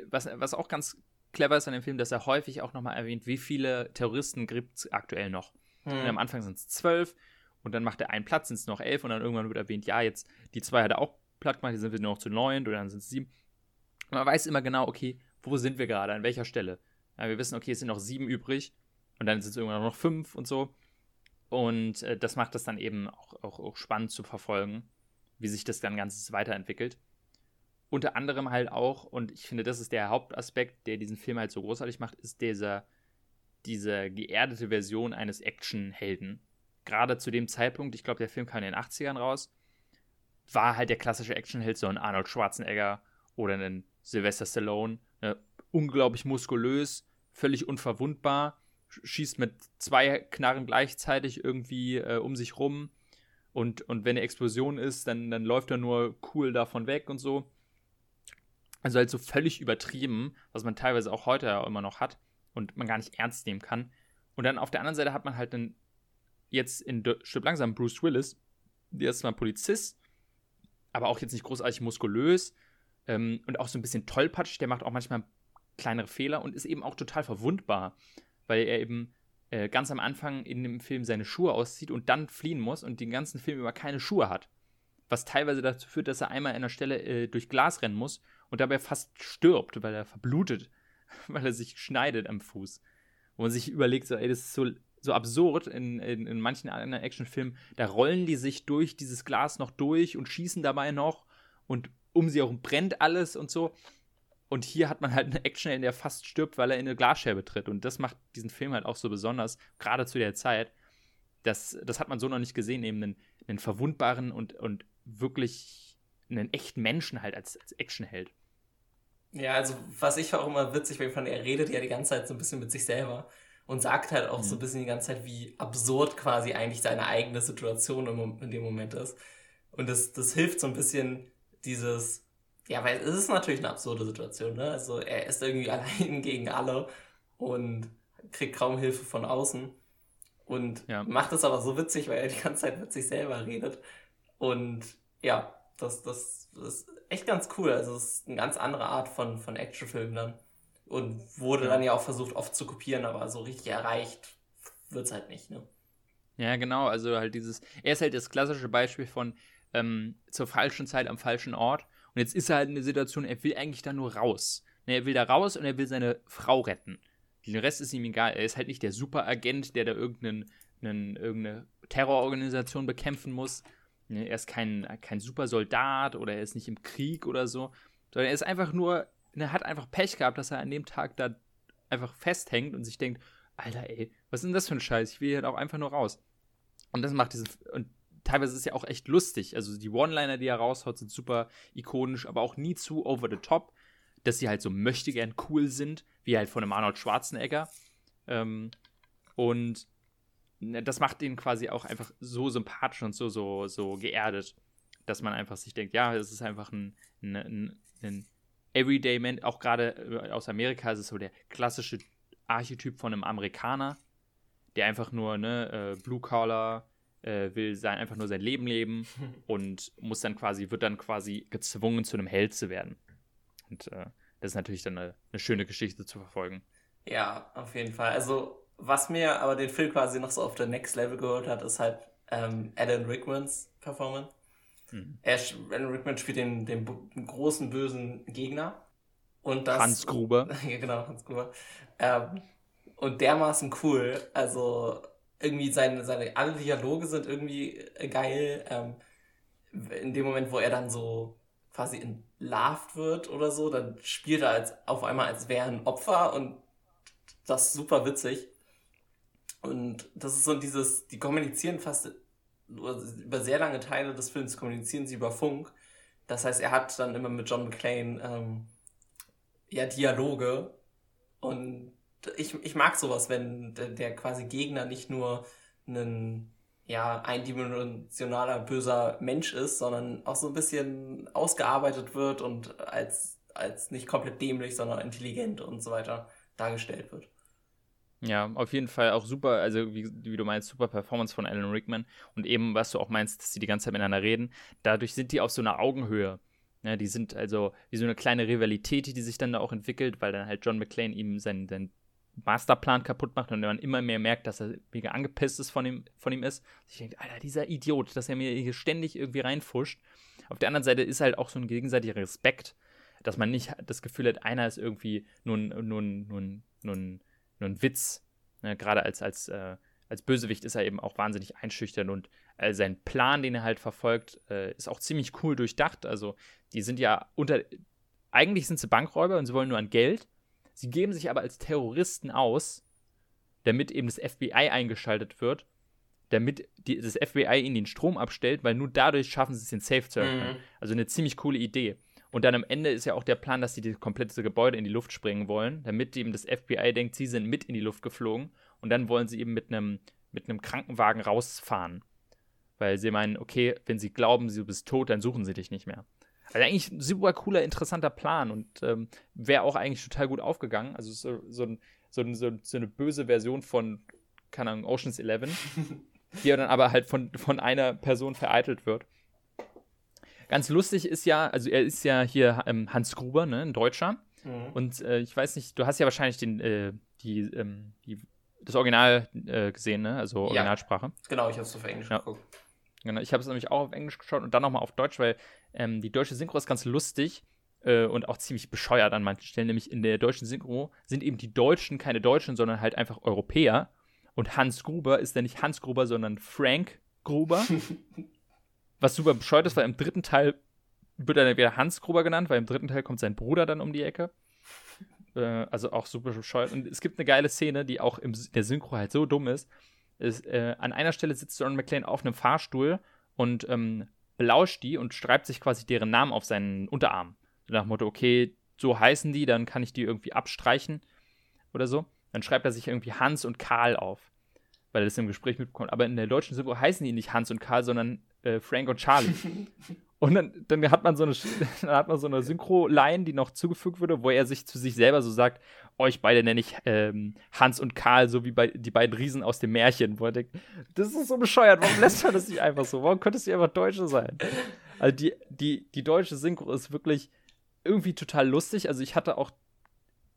B: was, was auch ganz clever ist an dem Film, dass er häufig auch nochmal erwähnt, wie viele Terroristen gibt es aktuell noch. Hm. am Anfang sind es zwölf und dann macht er einen Platz, sind es noch elf und dann irgendwann wird erwähnt, ja, jetzt die zwei hat er auch platt gemacht, die sind wir nur noch zu neun oder dann sind es sieben. Und man weiß immer genau, okay, wo sind wir gerade, an welcher Stelle. Ja, wir wissen, okay, es sind noch sieben übrig und dann sind es irgendwann noch fünf und so. Und äh, das macht es dann eben auch, auch, auch, spannend zu verfolgen, wie sich das dann Ganzes weiterentwickelt. Unter anderem halt auch, und ich finde, das ist der Hauptaspekt, der diesen Film halt so großartig macht, ist dieser, diese geerdete Version eines Actionhelden. Gerade zu dem Zeitpunkt, ich glaube, der Film kam in den 80ern raus, war halt der klassische Actionheld so ein Arnold Schwarzenegger oder ein Sylvester Stallone. Ne? Unglaublich muskulös, völlig unverwundbar schießt mit zwei Knarren gleichzeitig irgendwie äh, um sich rum. Und, und wenn eine Explosion ist, dann, dann läuft er nur cool davon weg und so. Also halt so völlig übertrieben, was man teilweise auch heute ja immer noch hat und man gar nicht ernst nehmen kann. Und dann auf der anderen Seite hat man halt einen, jetzt in Stück langsam Bruce Willis, der ist zwar Polizist, aber auch jetzt nicht großartig muskulös ähm, und auch so ein bisschen tollpatschig, der macht auch manchmal kleinere Fehler und ist eben auch total verwundbar weil er eben äh, ganz am Anfang in dem Film seine Schuhe auszieht und dann fliehen muss und den ganzen Film über keine Schuhe hat. Was teilweise dazu führt, dass er einmal an einer Stelle äh, durch Glas rennen muss und dabei fast stirbt, weil er verblutet, weil er sich schneidet am Fuß. Wo man sich überlegt, so, ey, das ist so, so absurd in, in, in manchen anderen Actionfilmen. Da rollen die sich durch dieses Glas noch durch und schießen dabei noch und um sie herum brennt alles und so. Und hier hat man halt eine Action, in der fast stirbt, weil er in eine Glasscherbe tritt. Und das macht diesen Film halt auch so besonders, gerade zu der Zeit. Das, das hat man so noch nicht gesehen, eben einen, einen verwundbaren und, und wirklich einen echten Menschen halt als, als Actionheld.
A: Ja, also was ich auch immer witzig fand, er redet ja die ganze Zeit so ein bisschen mit sich selber und sagt halt auch mhm. so ein bisschen die ganze Zeit, wie absurd quasi eigentlich seine eigene Situation im, in dem Moment ist. Und das, das hilft so ein bisschen dieses, ja, weil es ist natürlich eine absurde Situation, ne? Also er ist irgendwie allein gegen alle und kriegt kaum Hilfe von außen und ja. macht es aber so witzig, weil er die ganze Zeit mit sich selber redet. Und ja, das, das, das ist echt ganz cool. Also es ist eine ganz andere Art von, von Actionfilm dann. Und wurde dann ja auch versucht oft zu kopieren, aber so richtig erreicht wird es halt nicht, ne?
B: Ja, genau. Also halt dieses, er ist halt das klassische Beispiel von ähm, zur falschen Zeit am falschen Ort und jetzt ist er halt in der Situation, er will eigentlich da nur raus. Ne, er will da raus und er will seine Frau retten. Den Rest ist ihm egal. Er ist halt nicht der Superagent, der da irgendeinen, einen, irgendeine Terrororganisation bekämpfen muss. Ne, er ist kein, kein Supersoldat oder er ist nicht im Krieg oder so. Sondern er ist einfach nur, er hat einfach Pech gehabt, dass er an dem Tag da einfach festhängt und sich denkt, Alter, ey, was ist denn das für ein Scheiß? Ich will hier auch einfach nur raus. Und das macht diesen, und teilweise ist es ja auch echt lustig. Also die One-Liner, die er raushaut, sind super ikonisch, aber auch nie zu over the top, dass sie halt so möchtegern cool sind, wie halt von einem Arnold Schwarzenegger. Ähm, und ne, das macht ihn quasi auch einfach so sympathisch und so, so, so geerdet, dass man einfach sich denkt, ja, es ist einfach ein, ein, ein, ein Everyday-Man, auch gerade äh, aus Amerika ist es so der klassische Archetyp von einem Amerikaner, der einfach nur, ne, äh, Blue Collar, äh, will sein, einfach nur sein Leben leben und muss dann quasi, wird dann quasi gezwungen, zu einem Held zu werden. Und äh, das ist natürlich dann eine, eine, schöne Geschichte zu verfolgen.
A: Ja, auf jeden Fall. Also, was mir aber den Film quasi noch so auf der Next Level geholt hat, ist halt ähm, Alan Rickmans Performance. Mhm. Er, Alan Rickman spielt den, den großen bösen Gegner. Und das,
B: Hans Gruber.
A: ja, genau, Hans Gruber. Ähm, und dermaßen cool. Also, irgendwie seine, seine, alle Dialoge sind irgendwie äh, geil. Ähm, in dem Moment, wo er dann so quasi entlarvt wird oder so, dann spielt er als, auf einmal, als wäre ein Opfer und das ist super witzig. Und das ist so dieses, die kommunizieren fast über sehr lange Teile des Films kommunizieren sie über Funk. Das heißt, er hat dann immer mit John McClane ähm, ja Dialoge und ich, ich mag sowas, wenn der, der quasi Gegner nicht nur einen, ja, eindimensionaler böser Mensch ist, sondern auch so ein bisschen ausgearbeitet wird und als, als nicht komplett dämlich, sondern intelligent und so weiter dargestellt wird.
B: Ja, auf jeden Fall auch super, also wie, wie, du meinst, super Performance von Alan Rickman und eben, was du auch meinst, dass sie die ganze Zeit miteinander reden. Dadurch sind die auf so einer Augenhöhe. Ja, ne, die sind also wie so eine kleine Rivalität, die sich dann da auch entwickelt, weil dann halt John McClane ihm seinen, seinen Masterplan kaputt macht und man immer mehr merkt, dass er mega angepisst ist von ihm, von ihm ist. Und ich denke, Alter, dieser Idiot, dass er mir hier ständig irgendwie reinfuscht. Auf der anderen Seite ist halt auch so ein gegenseitiger Respekt, dass man nicht das Gefühl hat, einer ist irgendwie nur ein, nur ein, nur nur ein, nur ein Witz. Ne? Gerade als, als, äh, als Bösewicht ist er eben auch wahnsinnig einschüchtern und äh, sein Plan, den er halt verfolgt, äh, ist auch ziemlich cool durchdacht. Also, die sind ja unter. Eigentlich sind sie Bankräuber und sie wollen nur an Geld. Sie geben sich aber als Terroristen aus, damit eben das FBI eingeschaltet wird, damit die, das FBI ihnen den Strom abstellt, weil nur dadurch schaffen sie es, den Safe zu öffnen. Mhm. Also eine ziemlich coole Idee. Und dann am Ende ist ja auch der Plan, dass sie das komplette Gebäude in die Luft springen wollen, damit eben das FBI denkt, sie sind mit in die Luft geflogen und dann wollen sie eben mit einem mit einem Krankenwagen rausfahren. Weil sie meinen, okay, wenn sie glauben, du bist tot, dann suchen sie dich nicht mehr. Also eigentlich ein super cooler, interessanter Plan und ähm, wäre auch eigentlich total gut aufgegangen. Also so, so, so, so, eine böse Version von, keine Ahnung, Oceans 11, die dann aber halt von, von einer Person vereitelt wird. Ganz lustig ist ja, also er ist ja hier ähm, Hans Gruber, ne, ein Deutscher. Mhm. Und äh, ich weiß nicht, du hast ja wahrscheinlich den, äh, die, ähm, die, das Original äh, gesehen, ne? Also Originalsprache. Ja,
A: genau, ich habe es auf Englisch ja. geguckt.
B: Genau, ich habe es nämlich auch auf Englisch geschaut und dann nochmal auf Deutsch, weil ähm, die deutsche Synchro ist ganz lustig äh, und auch ziemlich bescheuert an manchen Stellen. Nämlich in der deutschen Synchro sind eben die Deutschen keine Deutschen, sondern halt einfach Europäer. Und Hans Gruber ist dann nicht Hans Gruber, sondern Frank Gruber. was super bescheuert ist, weil im dritten Teil wird er dann wieder Hans Gruber genannt, weil im dritten Teil kommt sein Bruder dann um die Ecke. Äh, also auch super bescheuert. Und es gibt eine geile Szene, die auch in der Synchro halt so dumm ist ist, äh, an einer Stelle sitzt John McClane auf einem Fahrstuhl und ähm, belauscht die und schreibt sich quasi deren Namen auf seinen Unterarm. So nach dem Motto, okay, so heißen die, dann kann ich die irgendwie abstreichen oder so. Dann schreibt er sich irgendwie Hans und Karl auf, weil er das im Gespräch mitbekommt. Aber in der deutschen Synchro heißen die nicht Hans und Karl, sondern äh, Frank und Charlie. Und dann, dann, hat man so eine, dann hat man so eine Synchro-Line, die noch zugefügt wurde, wo er sich zu sich selber so sagt: Euch beide nenne ich ähm, Hans und Karl, so wie bei, die beiden Riesen aus dem Märchen. Wo er denkt, das ist so bescheuert, warum lässt man das nicht einfach so? Warum könnte es nicht einfach Deutsche sein? Also die, die, die deutsche Synchro ist wirklich irgendwie total lustig. Also ich hatte auch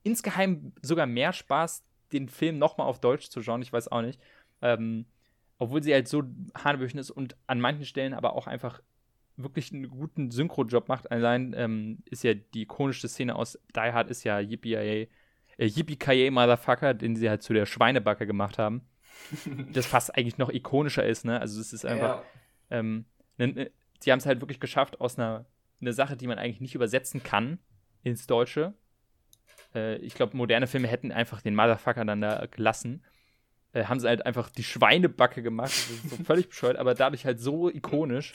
B: insgeheim sogar mehr Spaß, den Film nochmal auf Deutsch zu schauen. Ich weiß auch nicht. Ähm, obwohl sie halt so hanebüchen ist und an manchen Stellen aber auch einfach wirklich einen guten Synchro-Job macht. Allein ähm, ist ja die ikonische Szene aus Die Hard ist ja Yippie äh, Yippie Motherfucker, den sie halt zu der Schweinebacke gemacht haben. das fast eigentlich noch ikonischer ist, ne? Also es ist einfach, ja. ähm, ne, ne, sie haben es halt wirklich geschafft aus einer eine Sache, die man eigentlich nicht übersetzen kann ins Deutsche. Äh, ich glaube, moderne Filme hätten einfach den Motherfucker dann da gelassen. Äh, haben sie halt einfach die Schweinebacke gemacht. So völlig bescheuert, aber dadurch halt so ikonisch.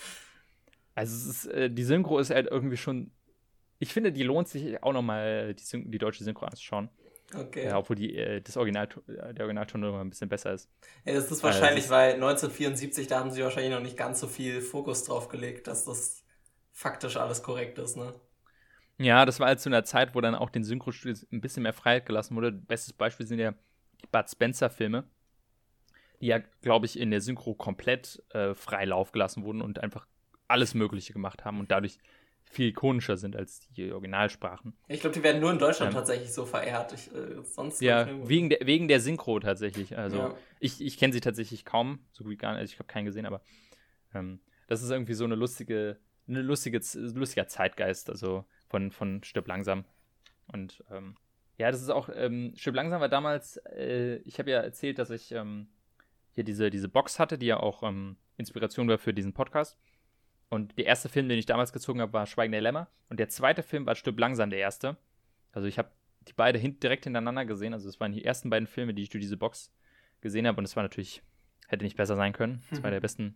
B: Also ist, äh, die Synchro ist halt irgendwie schon. Ich finde, die lohnt sich auch nochmal, die, die deutsche Synchro anzuschauen. Okay. Ja, obwohl die, äh, das Original, der Originalton noch ein bisschen besser ist.
A: Ja, das ist wahrscheinlich, also, weil 1974, da haben sie wahrscheinlich noch nicht ganz so viel Fokus drauf gelegt, dass das faktisch alles korrekt ist, ne?
B: Ja, das war halt zu einer Zeit, wo dann auch den Synchrostudios ein bisschen mehr Freiheit gelassen wurde. Bestes Beispiel sind ja die Bud Spencer-Filme, ja, glaube ich, in der Synchro komplett äh, frei Lauf gelassen wurden und einfach alles Mögliche gemacht haben und dadurch viel ikonischer sind als die Originalsprachen.
A: Ich glaube, die werden nur in Deutschland ähm, tatsächlich so verehrt. Ich, äh, sonst
B: ja, wegen der, wegen der Synchro tatsächlich. Also ja. ich, ich kenne sie tatsächlich kaum, so gut wie gar nicht. Also ich habe keinen gesehen, aber ähm, das ist irgendwie so eine lustige, eine lustige, lustiger Zeitgeist, also von, von Stirb langsam. Und ähm, ja, das ist auch, ähm, Stirb langsam war damals, äh, ich habe ja erzählt, dass ich ähm, hier diese, diese Box hatte, die ja auch ähm, Inspiration war für diesen Podcast. Und der erste Film, den ich damals gezogen habe, war Schweigen der Lämmer. Und der zweite Film war Stück langsam der erste. Also ich habe die beide hin direkt hintereinander gesehen. Also es waren die ersten beiden Filme, die ich durch diese Box gesehen habe. Und es war natürlich, hätte nicht besser sein können. Es war der besten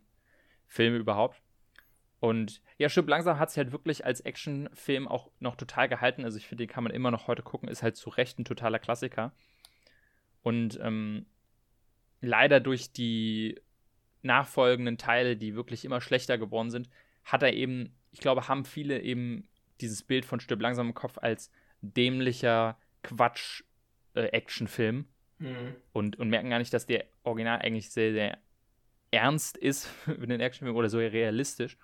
B: Filme überhaupt. Und ja, Stück langsam hat sich halt wirklich als Actionfilm auch noch total gehalten. Also ich finde, den kann man immer noch heute gucken. Ist halt zu Recht ein totaler Klassiker. Und ähm, leider durch die nachfolgenden Teile, die wirklich immer schlechter geworden sind, hat er eben, ich glaube, haben viele eben dieses Bild von Stirb langsam im Kopf als dämlicher Quatsch-Actionfilm äh, mhm. und, und merken gar nicht, dass der Original eigentlich sehr, sehr ernst ist für den Actionfilm oder so realistisch.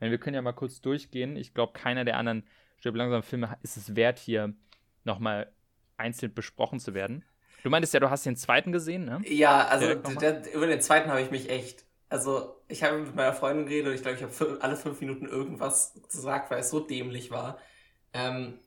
B: Wir können ja mal kurz durchgehen. Ich glaube, keiner der anderen Stirb langsam Filme ist es wert, hier nochmal einzeln besprochen zu werden. Du meintest ja, du hast den zweiten gesehen, ne?
A: Ja, also der, über den zweiten habe ich mich echt. Also, ich habe mit meiner Freundin geredet und ich glaube, ich habe alle fünf Minuten irgendwas gesagt, weil es so dämlich war. Ähm,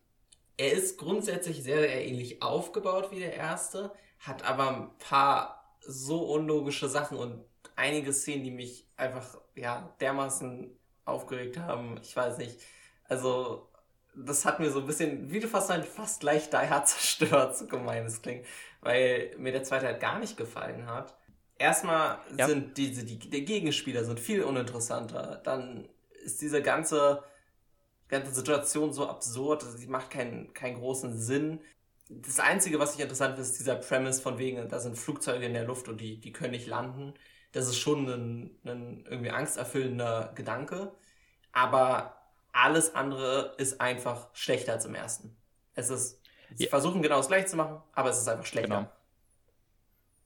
A: er ist grundsätzlich sehr, sehr ähnlich aufgebaut wie der erste, hat aber ein paar so unlogische Sachen und einige Szenen, die mich einfach ja dermaßen aufgeregt haben. Ich weiß nicht. Also das hat mir so ein bisschen, wie du fast sagst, fast gleich Hard zerstört, so gemein es klingt, weil mir der zweite halt gar nicht gefallen hat. Erstmal ja. sind diese, die, die Gegenspieler sind viel uninteressanter. Dann ist diese ganze, ganze Situation so absurd, sie macht keinen, keinen großen Sinn. Das Einzige, was ich interessant finde, ist dieser Premise von wegen, da sind Flugzeuge in der Luft und die, die können nicht landen. Das ist schon ein, ein irgendwie angsterfüllender Gedanke. Aber alles andere ist einfach schlechter als im ersten. Es ist, sie ja. versuchen genau das gleiche zu machen, aber es ist einfach schlechter.
B: Genau.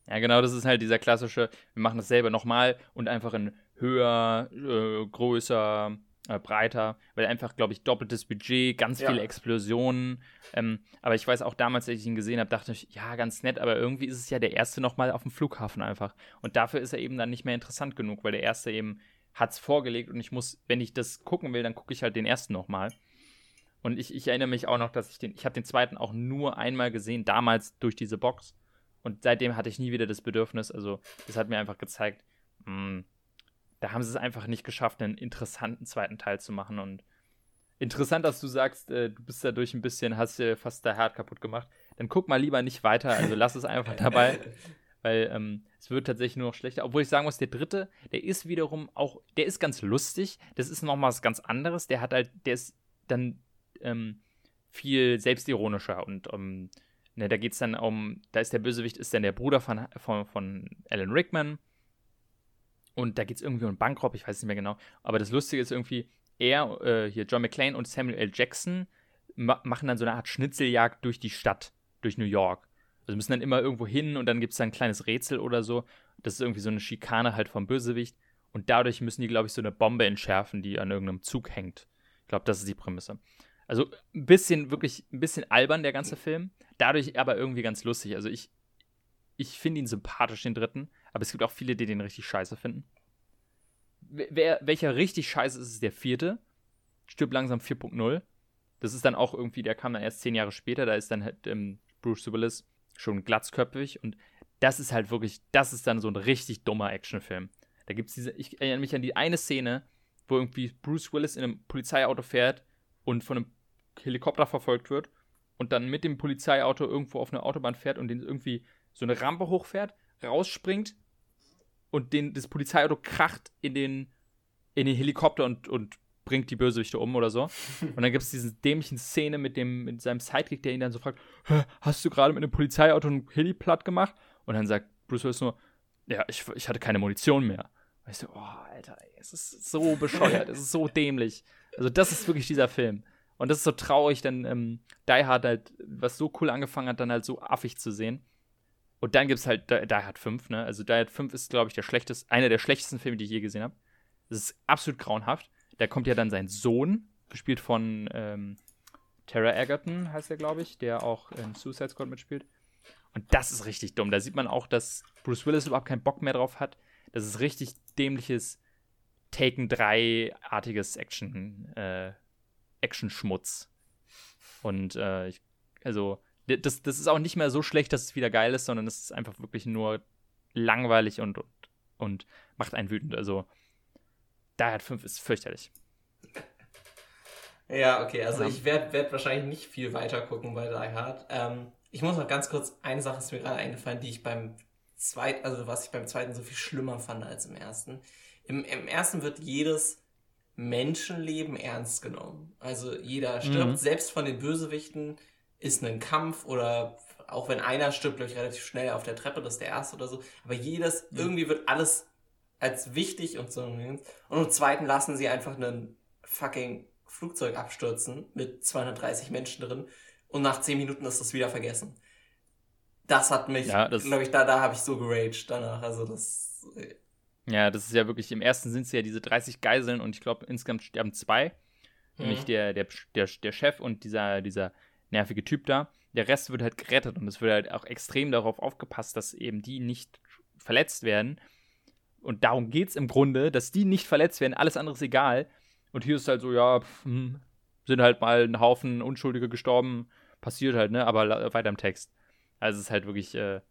B: Ja, genau, das ist halt dieser klassische, wir machen das selber nochmal und einfach in höher, äh, größer, äh, breiter, weil einfach, glaube ich, doppeltes Budget, ganz ja. viele Explosionen. Ähm, aber ich weiß auch damals, als ich ihn gesehen habe, dachte ich, ja, ganz nett, aber irgendwie ist es ja der erste nochmal auf dem Flughafen einfach. Und dafür ist er eben dann nicht mehr interessant genug, weil der erste eben hat es vorgelegt und ich muss, wenn ich das gucken will, dann gucke ich halt den ersten nochmal. Und ich, ich erinnere mich auch noch, dass ich den, ich habe den zweiten auch nur einmal gesehen, damals durch diese Box. Und seitdem hatte ich nie wieder das Bedürfnis. Also, das hat mir einfach gezeigt, mh, hm, da haben sie es einfach nicht geschafft, einen interessanten zweiten Teil zu machen. Und interessant, dass du sagst, äh, du bist dadurch ein bisschen, hast dir fast der Herd kaputt gemacht. Dann guck mal lieber nicht weiter, also lass es einfach dabei weil ähm, es wird tatsächlich nur noch schlechter. Obwohl ich sagen muss, der dritte, der ist wiederum auch, der ist ganz lustig. Das ist nochmal was ganz anderes. Der hat halt, der ist dann ähm, viel selbstironischer und ähm, ne, da geht es dann um, da ist der Bösewicht, ist dann der Bruder von, von, von Alan Rickman. Und da geht es irgendwie um Bankraub, ich weiß nicht mehr genau. Aber das Lustige ist irgendwie, er, äh, hier John McClane und Samuel L. Jackson ma machen dann so eine Art Schnitzeljagd durch die Stadt, durch New York. Also müssen dann immer irgendwo hin und dann gibt es ein kleines Rätsel oder so. Das ist irgendwie so eine Schikane halt vom Bösewicht. Und dadurch müssen die, glaube ich, so eine Bombe entschärfen, die an irgendeinem Zug hängt. Ich glaube, das ist die Prämisse. Also ein bisschen, wirklich ein bisschen albern, der ganze Film. Dadurch aber irgendwie ganz lustig. Also ich, ich finde ihn sympathisch, den dritten. Aber es gibt auch viele, die den richtig scheiße finden. Wer, welcher richtig scheiße ist, ist der vierte. Stirb langsam 4.0. Das ist dann auch irgendwie, der kam dann erst zehn Jahre später. Da ist dann halt ähm, Bruce Willis schon glatzköpfig und das ist halt wirklich, das ist dann so ein richtig dummer Actionfilm. Da gibt es diese, ich erinnere mich an die eine Szene, wo irgendwie Bruce Willis in einem Polizeiauto fährt und von einem Helikopter verfolgt wird und dann mit dem Polizeiauto irgendwo auf eine Autobahn fährt und den irgendwie so eine Rampe hochfährt, rausspringt und den, das Polizeiauto kracht in den, in den Helikopter und, und bringt die Bösewichte um oder so. Und dann gibt es diese dämlichen Szene mit, dem, mit seinem Sidekick, der ihn dann so fragt, hast du gerade mit einem Polizeiauto ein Heli platt gemacht? Und dann sagt Bruce Willis nur, ja, ich, ich hatte keine Munition mehr. Und ich so, oh, Alter, ey, es ist so bescheuert, es ist so dämlich. Also das ist wirklich dieser Film. Und das ist so traurig, denn ähm, Die Hard halt, was so cool angefangen hat, dann halt so affig zu sehen. Und dann gibt es halt Die, Hard 5, ne? Also Die Hard 5 ist, glaube ich, der schlechteste, einer der schlechtesten Filme, die ich je gesehen habe. Das ist absolut grauenhaft. Da kommt ja dann sein Sohn, gespielt von ähm, Tara Egerton, heißt er, glaube ich, der auch in Suicide Squad mitspielt. Und das ist richtig dumm. Da sieht man auch, dass Bruce Willis überhaupt keinen Bock mehr drauf hat. Das ist richtig dämliches Taken 3-artiges Action, äh, Action-Schmutz. Und äh, ich, also, das, das ist auch nicht mehr so schlecht, dass es wieder geil ist, sondern es ist einfach wirklich nur langweilig und, und, und macht einen wütend. Also, Die Hard 5 ist fürchterlich.
A: Ja, okay, also ich werde werd wahrscheinlich nicht viel weiter gucken bei Die Hard. Ähm, ich muss noch ganz kurz, eine Sache ist mir gerade eingefallen, die ich beim zweiten, also was ich beim zweiten so viel schlimmer fand als im ersten. Im, im ersten wird jedes Menschenleben ernst genommen. Also jeder stirbt, mhm. selbst von den Bösewichten ist ein Kampf oder auch wenn einer stirbt, glaube ich, relativ schnell auf der Treppe, das ist der erste oder so. Aber jedes, mhm. irgendwie wird alles als wichtig und so. Und im zweiten lassen sie einfach einen fucking Flugzeug abstürzen mit 230 Menschen drin und nach 10 Minuten ist das wieder vergessen. Das hat mich, ja, glaube ich, da, da habe ich so geraged danach. Also das.
B: Ja, das ist ja wirklich, im ersten sind es ja diese 30 Geiseln und ich glaube, insgesamt sterben zwei. Mhm. Nämlich der, der, der, der Chef und dieser, dieser nervige Typ da. Der Rest wird halt gerettet und es wird halt auch extrem darauf aufgepasst, dass eben die nicht verletzt werden. Und darum geht es im Grunde, dass die nicht verletzt werden, alles andere ist egal. Und hier ist halt so, ja, pff, hm, sind halt mal ein Haufen Unschuldige gestorben, passiert halt, ne? Aber weiter im Text. Also es ist halt wirklich, äh,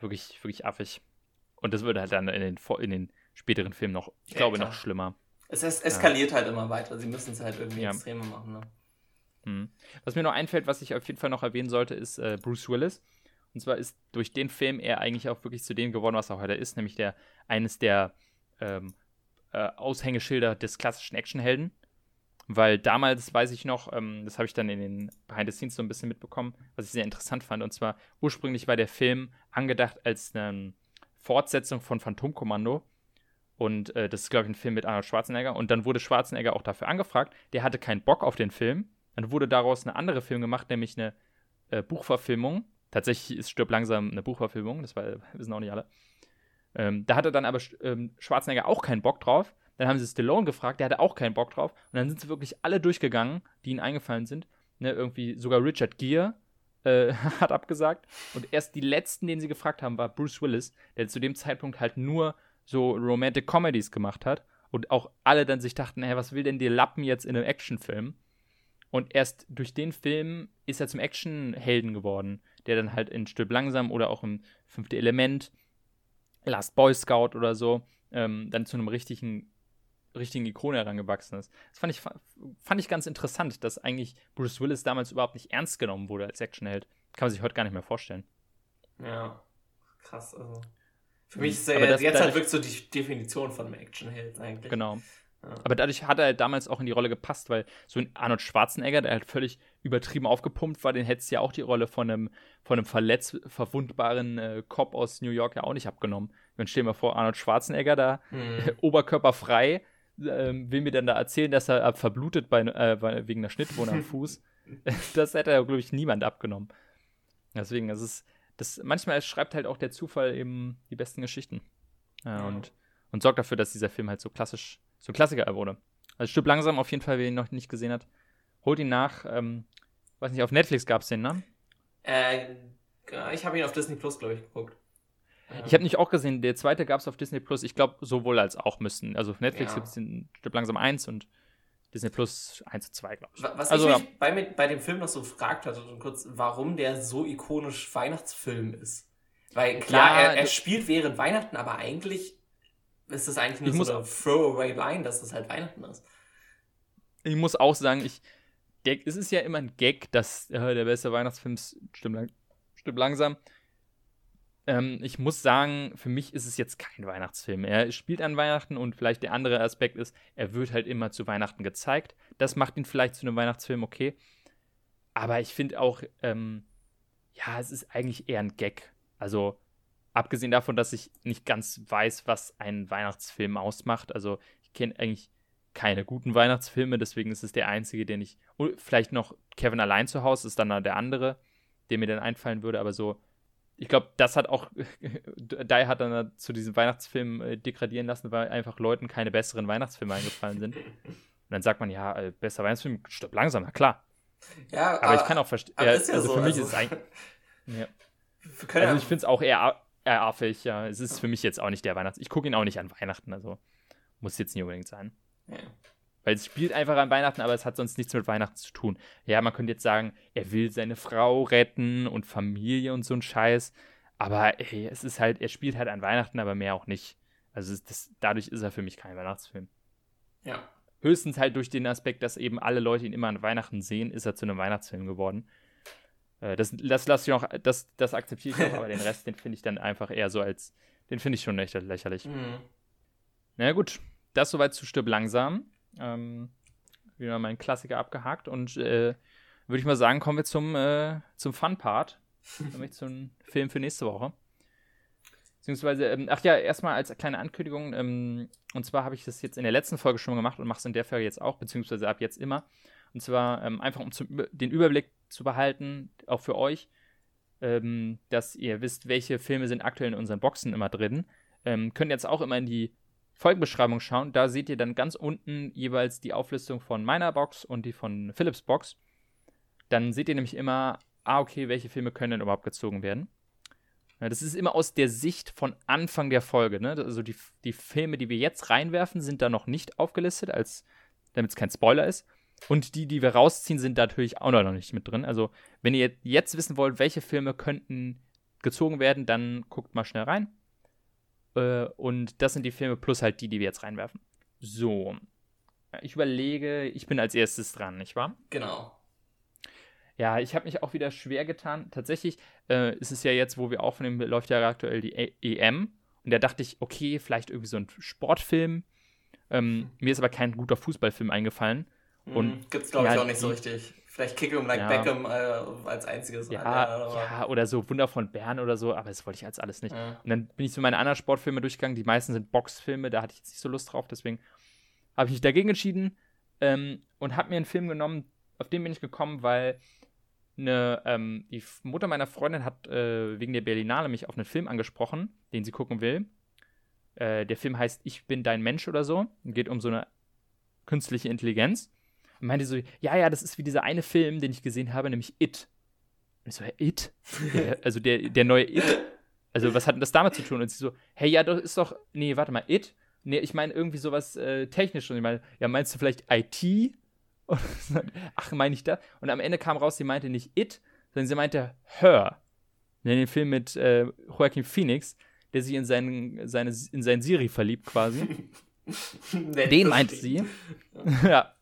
B: wirklich, wirklich affig. Und das wird halt dann in den, in den späteren Filmen noch, ich ja, glaube, klar. noch schlimmer.
A: Es es eskaliert ja. halt immer weiter. Sie müssen es halt irgendwie ja. extremer machen, ne?
B: Hm. Was mir noch einfällt, was ich auf jeden Fall noch erwähnen sollte, ist äh, Bruce Willis. Und zwar ist durch den Film er eigentlich auch wirklich zu dem geworden, was er heute ist, nämlich der eines der ähm, äh, Aushängeschilder des klassischen Actionhelden. Weil damals weiß ich noch, ähm, das habe ich dann in den Behind the Scenes so ein bisschen mitbekommen, was ich sehr interessant fand. Und zwar ursprünglich war der Film angedacht als eine Fortsetzung von Phantomkommando. Und äh, das ist, glaube ich, ein Film mit Arnold Schwarzenegger. Und dann wurde Schwarzenegger auch dafür angefragt. Der hatte keinen Bock auf den Film. Dann wurde daraus eine andere Film gemacht, nämlich eine äh, Buchverfilmung. Tatsächlich ist Stirb langsam eine Buchverfilmung, das war, wissen auch nicht alle. Ähm, da hatte dann aber ähm, Schwarzenegger auch keinen Bock drauf. Dann haben sie Stallone gefragt, der hatte auch keinen Bock drauf. Und dann sind sie wirklich alle durchgegangen, die ihnen eingefallen sind. Ne, irgendwie sogar Richard Gere äh, hat abgesagt. Und erst die letzten, den sie gefragt haben, war Bruce Willis, der zu dem Zeitpunkt halt nur so Romantic Comedies gemacht hat. Und auch alle dann sich dachten, hey, was will denn die Lappen jetzt in einem Actionfilm? Und erst durch den Film ist er zum Actionhelden geworden, der dann halt in Stück langsam oder auch im Fünfte Element Last Boy Scout oder so, ähm, dann zu einem richtigen, richtigen Ikone herangewachsen ist. Das fand ich, fand ich ganz interessant, dass eigentlich Bruce Willis damals überhaupt nicht ernst genommen wurde als Actionheld. Kann man sich heute gar nicht mehr vorstellen.
A: Ja, krass. Also. Für mich ist er jetzt halt wirklich so die Definition von einem Actionheld eigentlich.
B: Genau. Aber dadurch hat er halt damals auch in die Rolle gepasst, weil so ein Arnold Schwarzenegger, der halt völlig übertrieben aufgepumpt war, den hättest du ja auch die Rolle von einem, von einem verletz verwundbaren äh, Cop aus New York ja auch nicht abgenommen. Dann dir mal vor, Arnold Schwarzenegger da, mhm. oberkörperfrei, äh, will mir dann da erzählen, dass er äh, verblutet bei, äh, wegen einer Schnittwunde am Fuß. das hätte ja, glaube ich, niemand abgenommen. Deswegen, das ist, das, manchmal schreibt halt auch der Zufall eben die besten Geschichten. Ja, und, und sorgt dafür, dass dieser Film halt so klassisch so ein Klassiker wurde. Also Stück langsam auf jeden Fall, wer ihn noch nicht gesehen hat. Holt ihn nach. Ähm, weiß nicht, auf Netflix gab es den, ne?
A: Äh, ich habe ihn auf Disney Plus, glaube ich, geguckt.
B: Ich habe nicht auch gesehen, der zweite gab es auf Disney Plus. Ich glaube, sowohl als auch müssten. Also auf Netflix ja. gibt es den Stück langsam 1 und Disney Plus 1 und 2, glaube ich.
A: Was
B: also,
A: ich mich bei, bei dem Film noch so gefragt hatte, kurz, warum der so ikonisch Weihnachtsfilm ist. Weil klar, ja, er, er spielt während Weihnachten, aber eigentlich ist das eigentlich nur so eine Throwaway-Line, dass das halt Weihnachten ist.
B: Ich muss auch sagen, ich, der, es ist ja immer ein Gag, dass äh, der beste Weihnachtsfilm stimmt, lang, stimmt langsam. Ähm, ich muss sagen, für mich ist es jetzt kein Weihnachtsfilm. Er spielt an Weihnachten und vielleicht der andere Aspekt ist, er wird halt immer zu Weihnachten gezeigt. Das macht ihn vielleicht zu einem Weihnachtsfilm okay. Aber ich finde auch, ähm, ja, es ist eigentlich eher ein Gag. Also, Abgesehen davon, dass ich nicht ganz weiß, was ein Weihnachtsfilm ausmacht. Also ich kenne eigentlich keine guten Weihnachtsfilme, deswegen ist es der einzige, den ich. Vielleicht noch Kevin allein zu Hause ist dann der andere, der mir dann einfallen würde, aber so. Ich glaube, das hat auch Die hat dann zu diesem Weihnachtsfilm äh, degradieren lassen, weil einfach Leuten keine besseren Weihnachtsfilme eingefallen sind. Und dann sagt man, ja, äh, besser Weihnachtsfilm, stirb langsam, na klar. Ja, aber, aber ich kann auch verstehen. Ja, ja also so, für mich also, ist es eigentlich. Ja. Also ich finde es auch eher äh, affig, ja. Es ist für mich jetzt auch nicht der Weihnachts... Ich gucke ihn auch nicht an Weihnachten, also muss jetzt nicht unbedingt sein. Ja. Weil es spielt einfach an Weihnachten, aber es hat sonst nichts mit Weihnachten zu tun. Ja, man könnte jetzt sagen, er will seine Frau retten und Familie und so ein Scheiß. Aber ey, es ist halt, er spielt halt an Weihnachten, aber mehr auch nicht. Also das, dadurch ist er für mich kein Weihnachtsfilm.
A: Ja.
B: Höchstens halt durch den Aspekt, dass eben alle Leute ihn immer an Weihnachten sehen, ist er zu einem Weihnachtsfilm geworden. Äh, das das lasse ich noch, das, das akzeptiere ich noch, aber den Rest, den finde ich dann einfach eher so als, den finde ich schon echt lächerlich. Mhm. Na gut, das soweit zu Stirb langsam. Ähm, wieder mein Klassiker abgehakt und äh, würde ich mal sagen, kommen wir zum, äh, zum Fun-Part, nämlich zum Film für nächste Woche. Beziehungsweise, ähm, ach ja, erstmal als kleine Ankündigung, ähm, und zwar habe ich das jetzt in der letzten Folge schon gemacht und mache es in der Folge jetzt auch, beziehungsweise ab jetzt immer. Und zwar ähm, einfach, um zum, den Überblick zu behalten, auch für euch, ähm, dass ihr wisst, welche Filme sind aktuell in unseren Boxen immer drin. Ähm, könnt jetzt auch immer in die Folgenbeschreibung schauen. Da seht ihr dann ganz unten jeweils die Auflistung von meiner Box und die von Philips Box. Dann seht ihr nämlich immer, ah, okay, welche Filme können denn überhaupt gezogen werden. Das ist immer aus der Sicht von Anfang der Folge. Ne? Also die, die Filme, die wir jetzt reinwerfen, sind da noch nicht aufgelistet, als damit es kein Spoiler ist. Und die, die wir rausziehen, sind natürlich auch noch nicht mit drin. Also, wenn ihr jetzt wissen wollt, welche Filme könnten gezogen werden, dann guckt mal schnell rein. Äh, und das sind die Filme plus halt die, die wir jetzt reinwerfen. So. Ich überlege, ich bin als erstes dran, nicht wahr?
A: Genau.
B: Ja, ich habe mich auch wieder schwer getan. Tatsächlich äh, ist es ja jetzt, wo wir aufnehmen, läuft ja aktuell die e EM. Und da dachte ich, okay, vielleicht irgendwie so ein Sportfilm. Ähm, mhm. Mir ist aber kein guter Fußballfilm eingefallen.
A: Und mhm, gibt's glaube ja, ich auch nicht so richtig. Vielleicht Kick like ja. Beckham äh, als einziges.
B: Ja, oder, ja, oder so Wunder von Bern oder so, aber das wollte ich als alles nicht. Ja. Und dann bin ich so meine anderen Sportfilme durchgegangen. Die meisten sind Boxfilme, da hatte ich jetzt nicht so Lust drauf, deswegen habe ich mich dagegen entschieden ähm, und habe mir einen Film genommen, auf den bin ich gekommen, weil eine, ähm, die Mutter meiner Freundin hat äh, wegen der Berlinale mich auf einen Film angesprochen, den sie gucken will. Äh, der Film heißt Ich bin dein Mensch oder so und geht um so eine künstliche Intelligenz. Und meinte so, ja, ja, das ist wie dieser eine Film, den ich gesehen habe, nämlich It. Und ich so, It? Der, also der, der neue It? Also was hat denn das damit zu tun? Und sie so, hey, ja, das ist doch, nee, warte mal, It? Nee, ich meine irgendwie sowas äh, technisch. Und ich meine, ja, meinst du vielleicht IT? ach, meine ich da? Und am Ende kam raus, sie meinte nicht It, sondern sie meinte Her. In dem Film mit äh, Joaquin Phoenix, der sich in seinen, seine, in seinen Siri verliebt quasi. Den meinte sie. ja.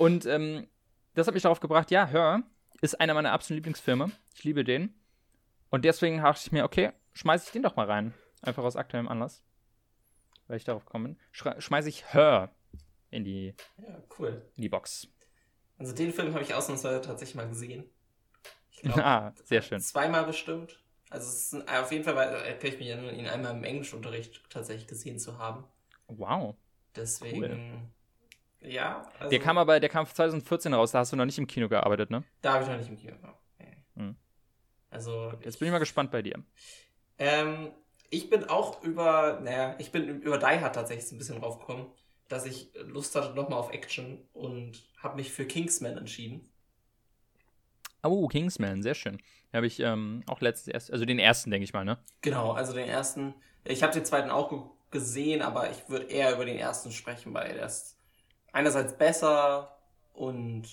B: Und ähm, das hat mich darauf gebracht, ja, Her ist einer meiner absoluten Lieblingsfilme. Ich liebe den. Und deswegen dachte ich mir, okay, schmeiße ich den doch mal rein. Einfach aus aktuellem Anlass. Weil ich darauf komme. Schmeiße ich Her in die,
A: ja, cool.
B: in die Box.
A: Also den Film habe ich ausnahmsweise tatsächlich mal gesehen.
B: Glaub, ah, sehr schön.
A: Zweimal bestimmt. Also es ist auf jeden Fall erinnere ich mich an ihn einmal im Englischunterricht tatsächlich gesehen zu haben.
B: Wow.
A: Deswegen. Cool. Ja.
B: Also, der kam aber, der kam 2014 raus, da hast du noch nicht im Kino gearbeitet, ne?
A: Da habe ich noch nicht im Kino gearbeitet. Hm. Also.
B: Jetzt bin ich mal gespannt bei dir.
A: Ähm, ich bin auch über, naja, ich bin über Die Hard tatsächlich ein bisschen drauf gekommen dass ich Lust hatte nochmal auf Action und habe mich für Kingsman entschieden.
B: Oh, Kingsman, sehr schön. Habe ich ähm, auch letztes erst, also den ersten, denke ich mal, ne?
A: Genau, also den ersten. Ich habe den zweiten auch gesehen, aber ich würde eher über den ersten sprechen, weil der ist einerseits besser und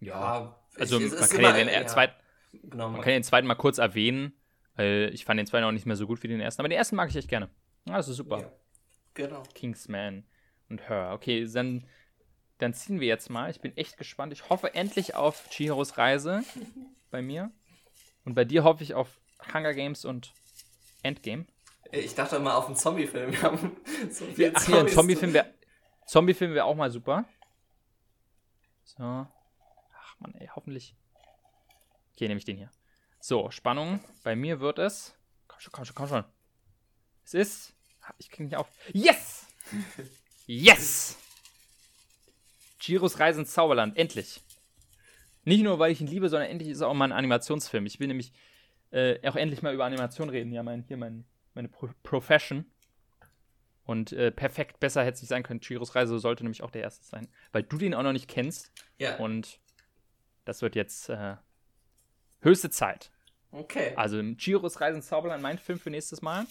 B: ja, ja also ich, man kann ja den ja, zweiten, genau, man, man kann den zweiten mal kurz erwähnen, weil ich fand den zweiten auch nicht mehr so gut wie den ersten, aber den ersten mag ich echt gerne. Ja, das ist super. Ja,
A: genau.
B: Kingsman und Her. Okay, dann, dann ziehen wir jetzt mal. Ich bin echt gespannt. Ich hoffe endlich auf Chihiros Reise bei mir. Und bei dir hoffe ich auf Hunger Games und Endgame.
A: Ich dachte immer auf einen Zombie-Film. Wir haben
B: so viel Ach ja, ein Zombie-Film wäre Zombie wär auch mal super. So. Ach man, ey, hoffentlich. Hier nehme ich den hier. So, Spannung. Bei mir wird es. Komm schon, komm schon, komm schon. Es ist. Ich kriege nicht auf. Yes! Yes! Giros Reise ins Zauberland, endlich. Nicht nur, weil ich ihn liebe, sondern endlich ist es auch mal ein Animationsfilm. Ich will nämlich äh, auch endlich mal über Animation reden. Ja, mein, hier mein, meine Pro Profession. Und äh, perfekt, besser hätte es nicht sein können. Chiros Reise sollte nämlich auch der erste sein. Weil du den auch noch nicht kennst.
A: Ja.
B: Und das wird jetzt äh, höchste Zeit.
A: Okay.
B: Also Chiros Reise ins Zauberland, mein Film für nächstes Mal.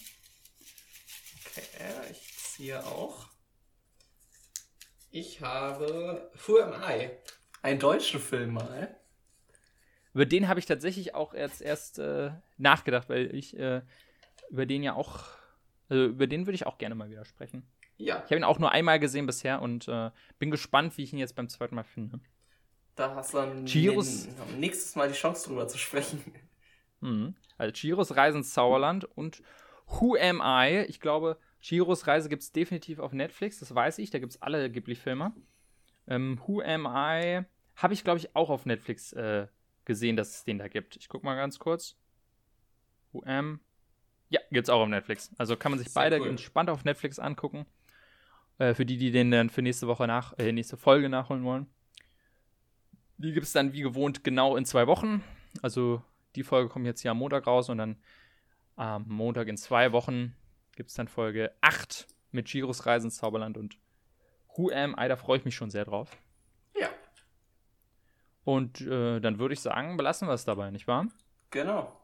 A: Okay, ich ziehe auch. Ich habe Who Am I? Einen deutschen Film mal.
B: Über den habe ich tatsächlich auch jetzt erst äh, nachgedacht, weil ich äh, über den ja auch, also über den würde ich auch gerne mal wieder sprechen.
A: Ja.
B: Ich habe ihn auch nur einmal gesehen bisher und äh, bin gespannt, wie ich ihn jetzt beim zweiten Mal finde.
A: Da hast du dann Chiros, nächstes Mal die Chance drüber zu sprechen.
B: Mhm. Also Chiros Reisen ins Zauberland und Who Am I? Ich glaube, Chiros Reise gibt es definitiv auf Netflix, das weiß ich. Da gibt es alle Ghibli-Filme. Ähm, Who Am I? Habe ich, glaube ich, auch auf Netflix äh, gesehen, dass es den da gibt. Ich gucke mal ganz kurz. Who Am Ja, gibt's auch auf Netflix. Also kann man sich
A: Sehr
B: beide
A: cool.
B: entspannt auf Netflix angucken. Äh, für die, die den dann für nächste Woche nach, äh, nächste Folge nachholen wollen. Die gibt's dann wie gewohnt genau in zwei Wochen. Also die Folge kommt jetzt hier am Montag raus und dann am Montag in zwei Wochen gibt's dann Folge 8 mit Giros Reise ins Zauberland und Who Am I, da freue ich mich schon sehr drauf.
A: Ja,
B: Und äh, dann würde ich sagen, belassen wir es dabei, nicht wahr?
A: genau.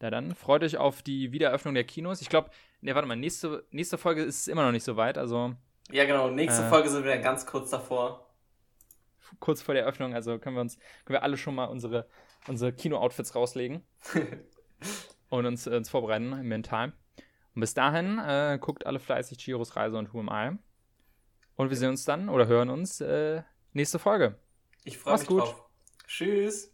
B: Ja, dann freut euch auf die Wiedereröffnung der Kinos. Ich glaube, ne, warte mal, nächste, nächste Folge ist immer noch nicht so weit, also
A: Ja, genau. Nächste
B: Äh.
A: Folge sind wir ganz kurz davor.
B: kurz vor der Eröffnung, also können wir uns, können wir alle schon mal unsere, unsere Kino-Outfits rauslegen und uns, uns vorbereiten mental. Und bis dahin, äh, guckt alle fleißig Giros Reise und Who Am I. Und wir sehen uns dann oder hören uns äh, nächste Folge.
A: Ich freue mich
B: gut.
A: drauf. Tschüss.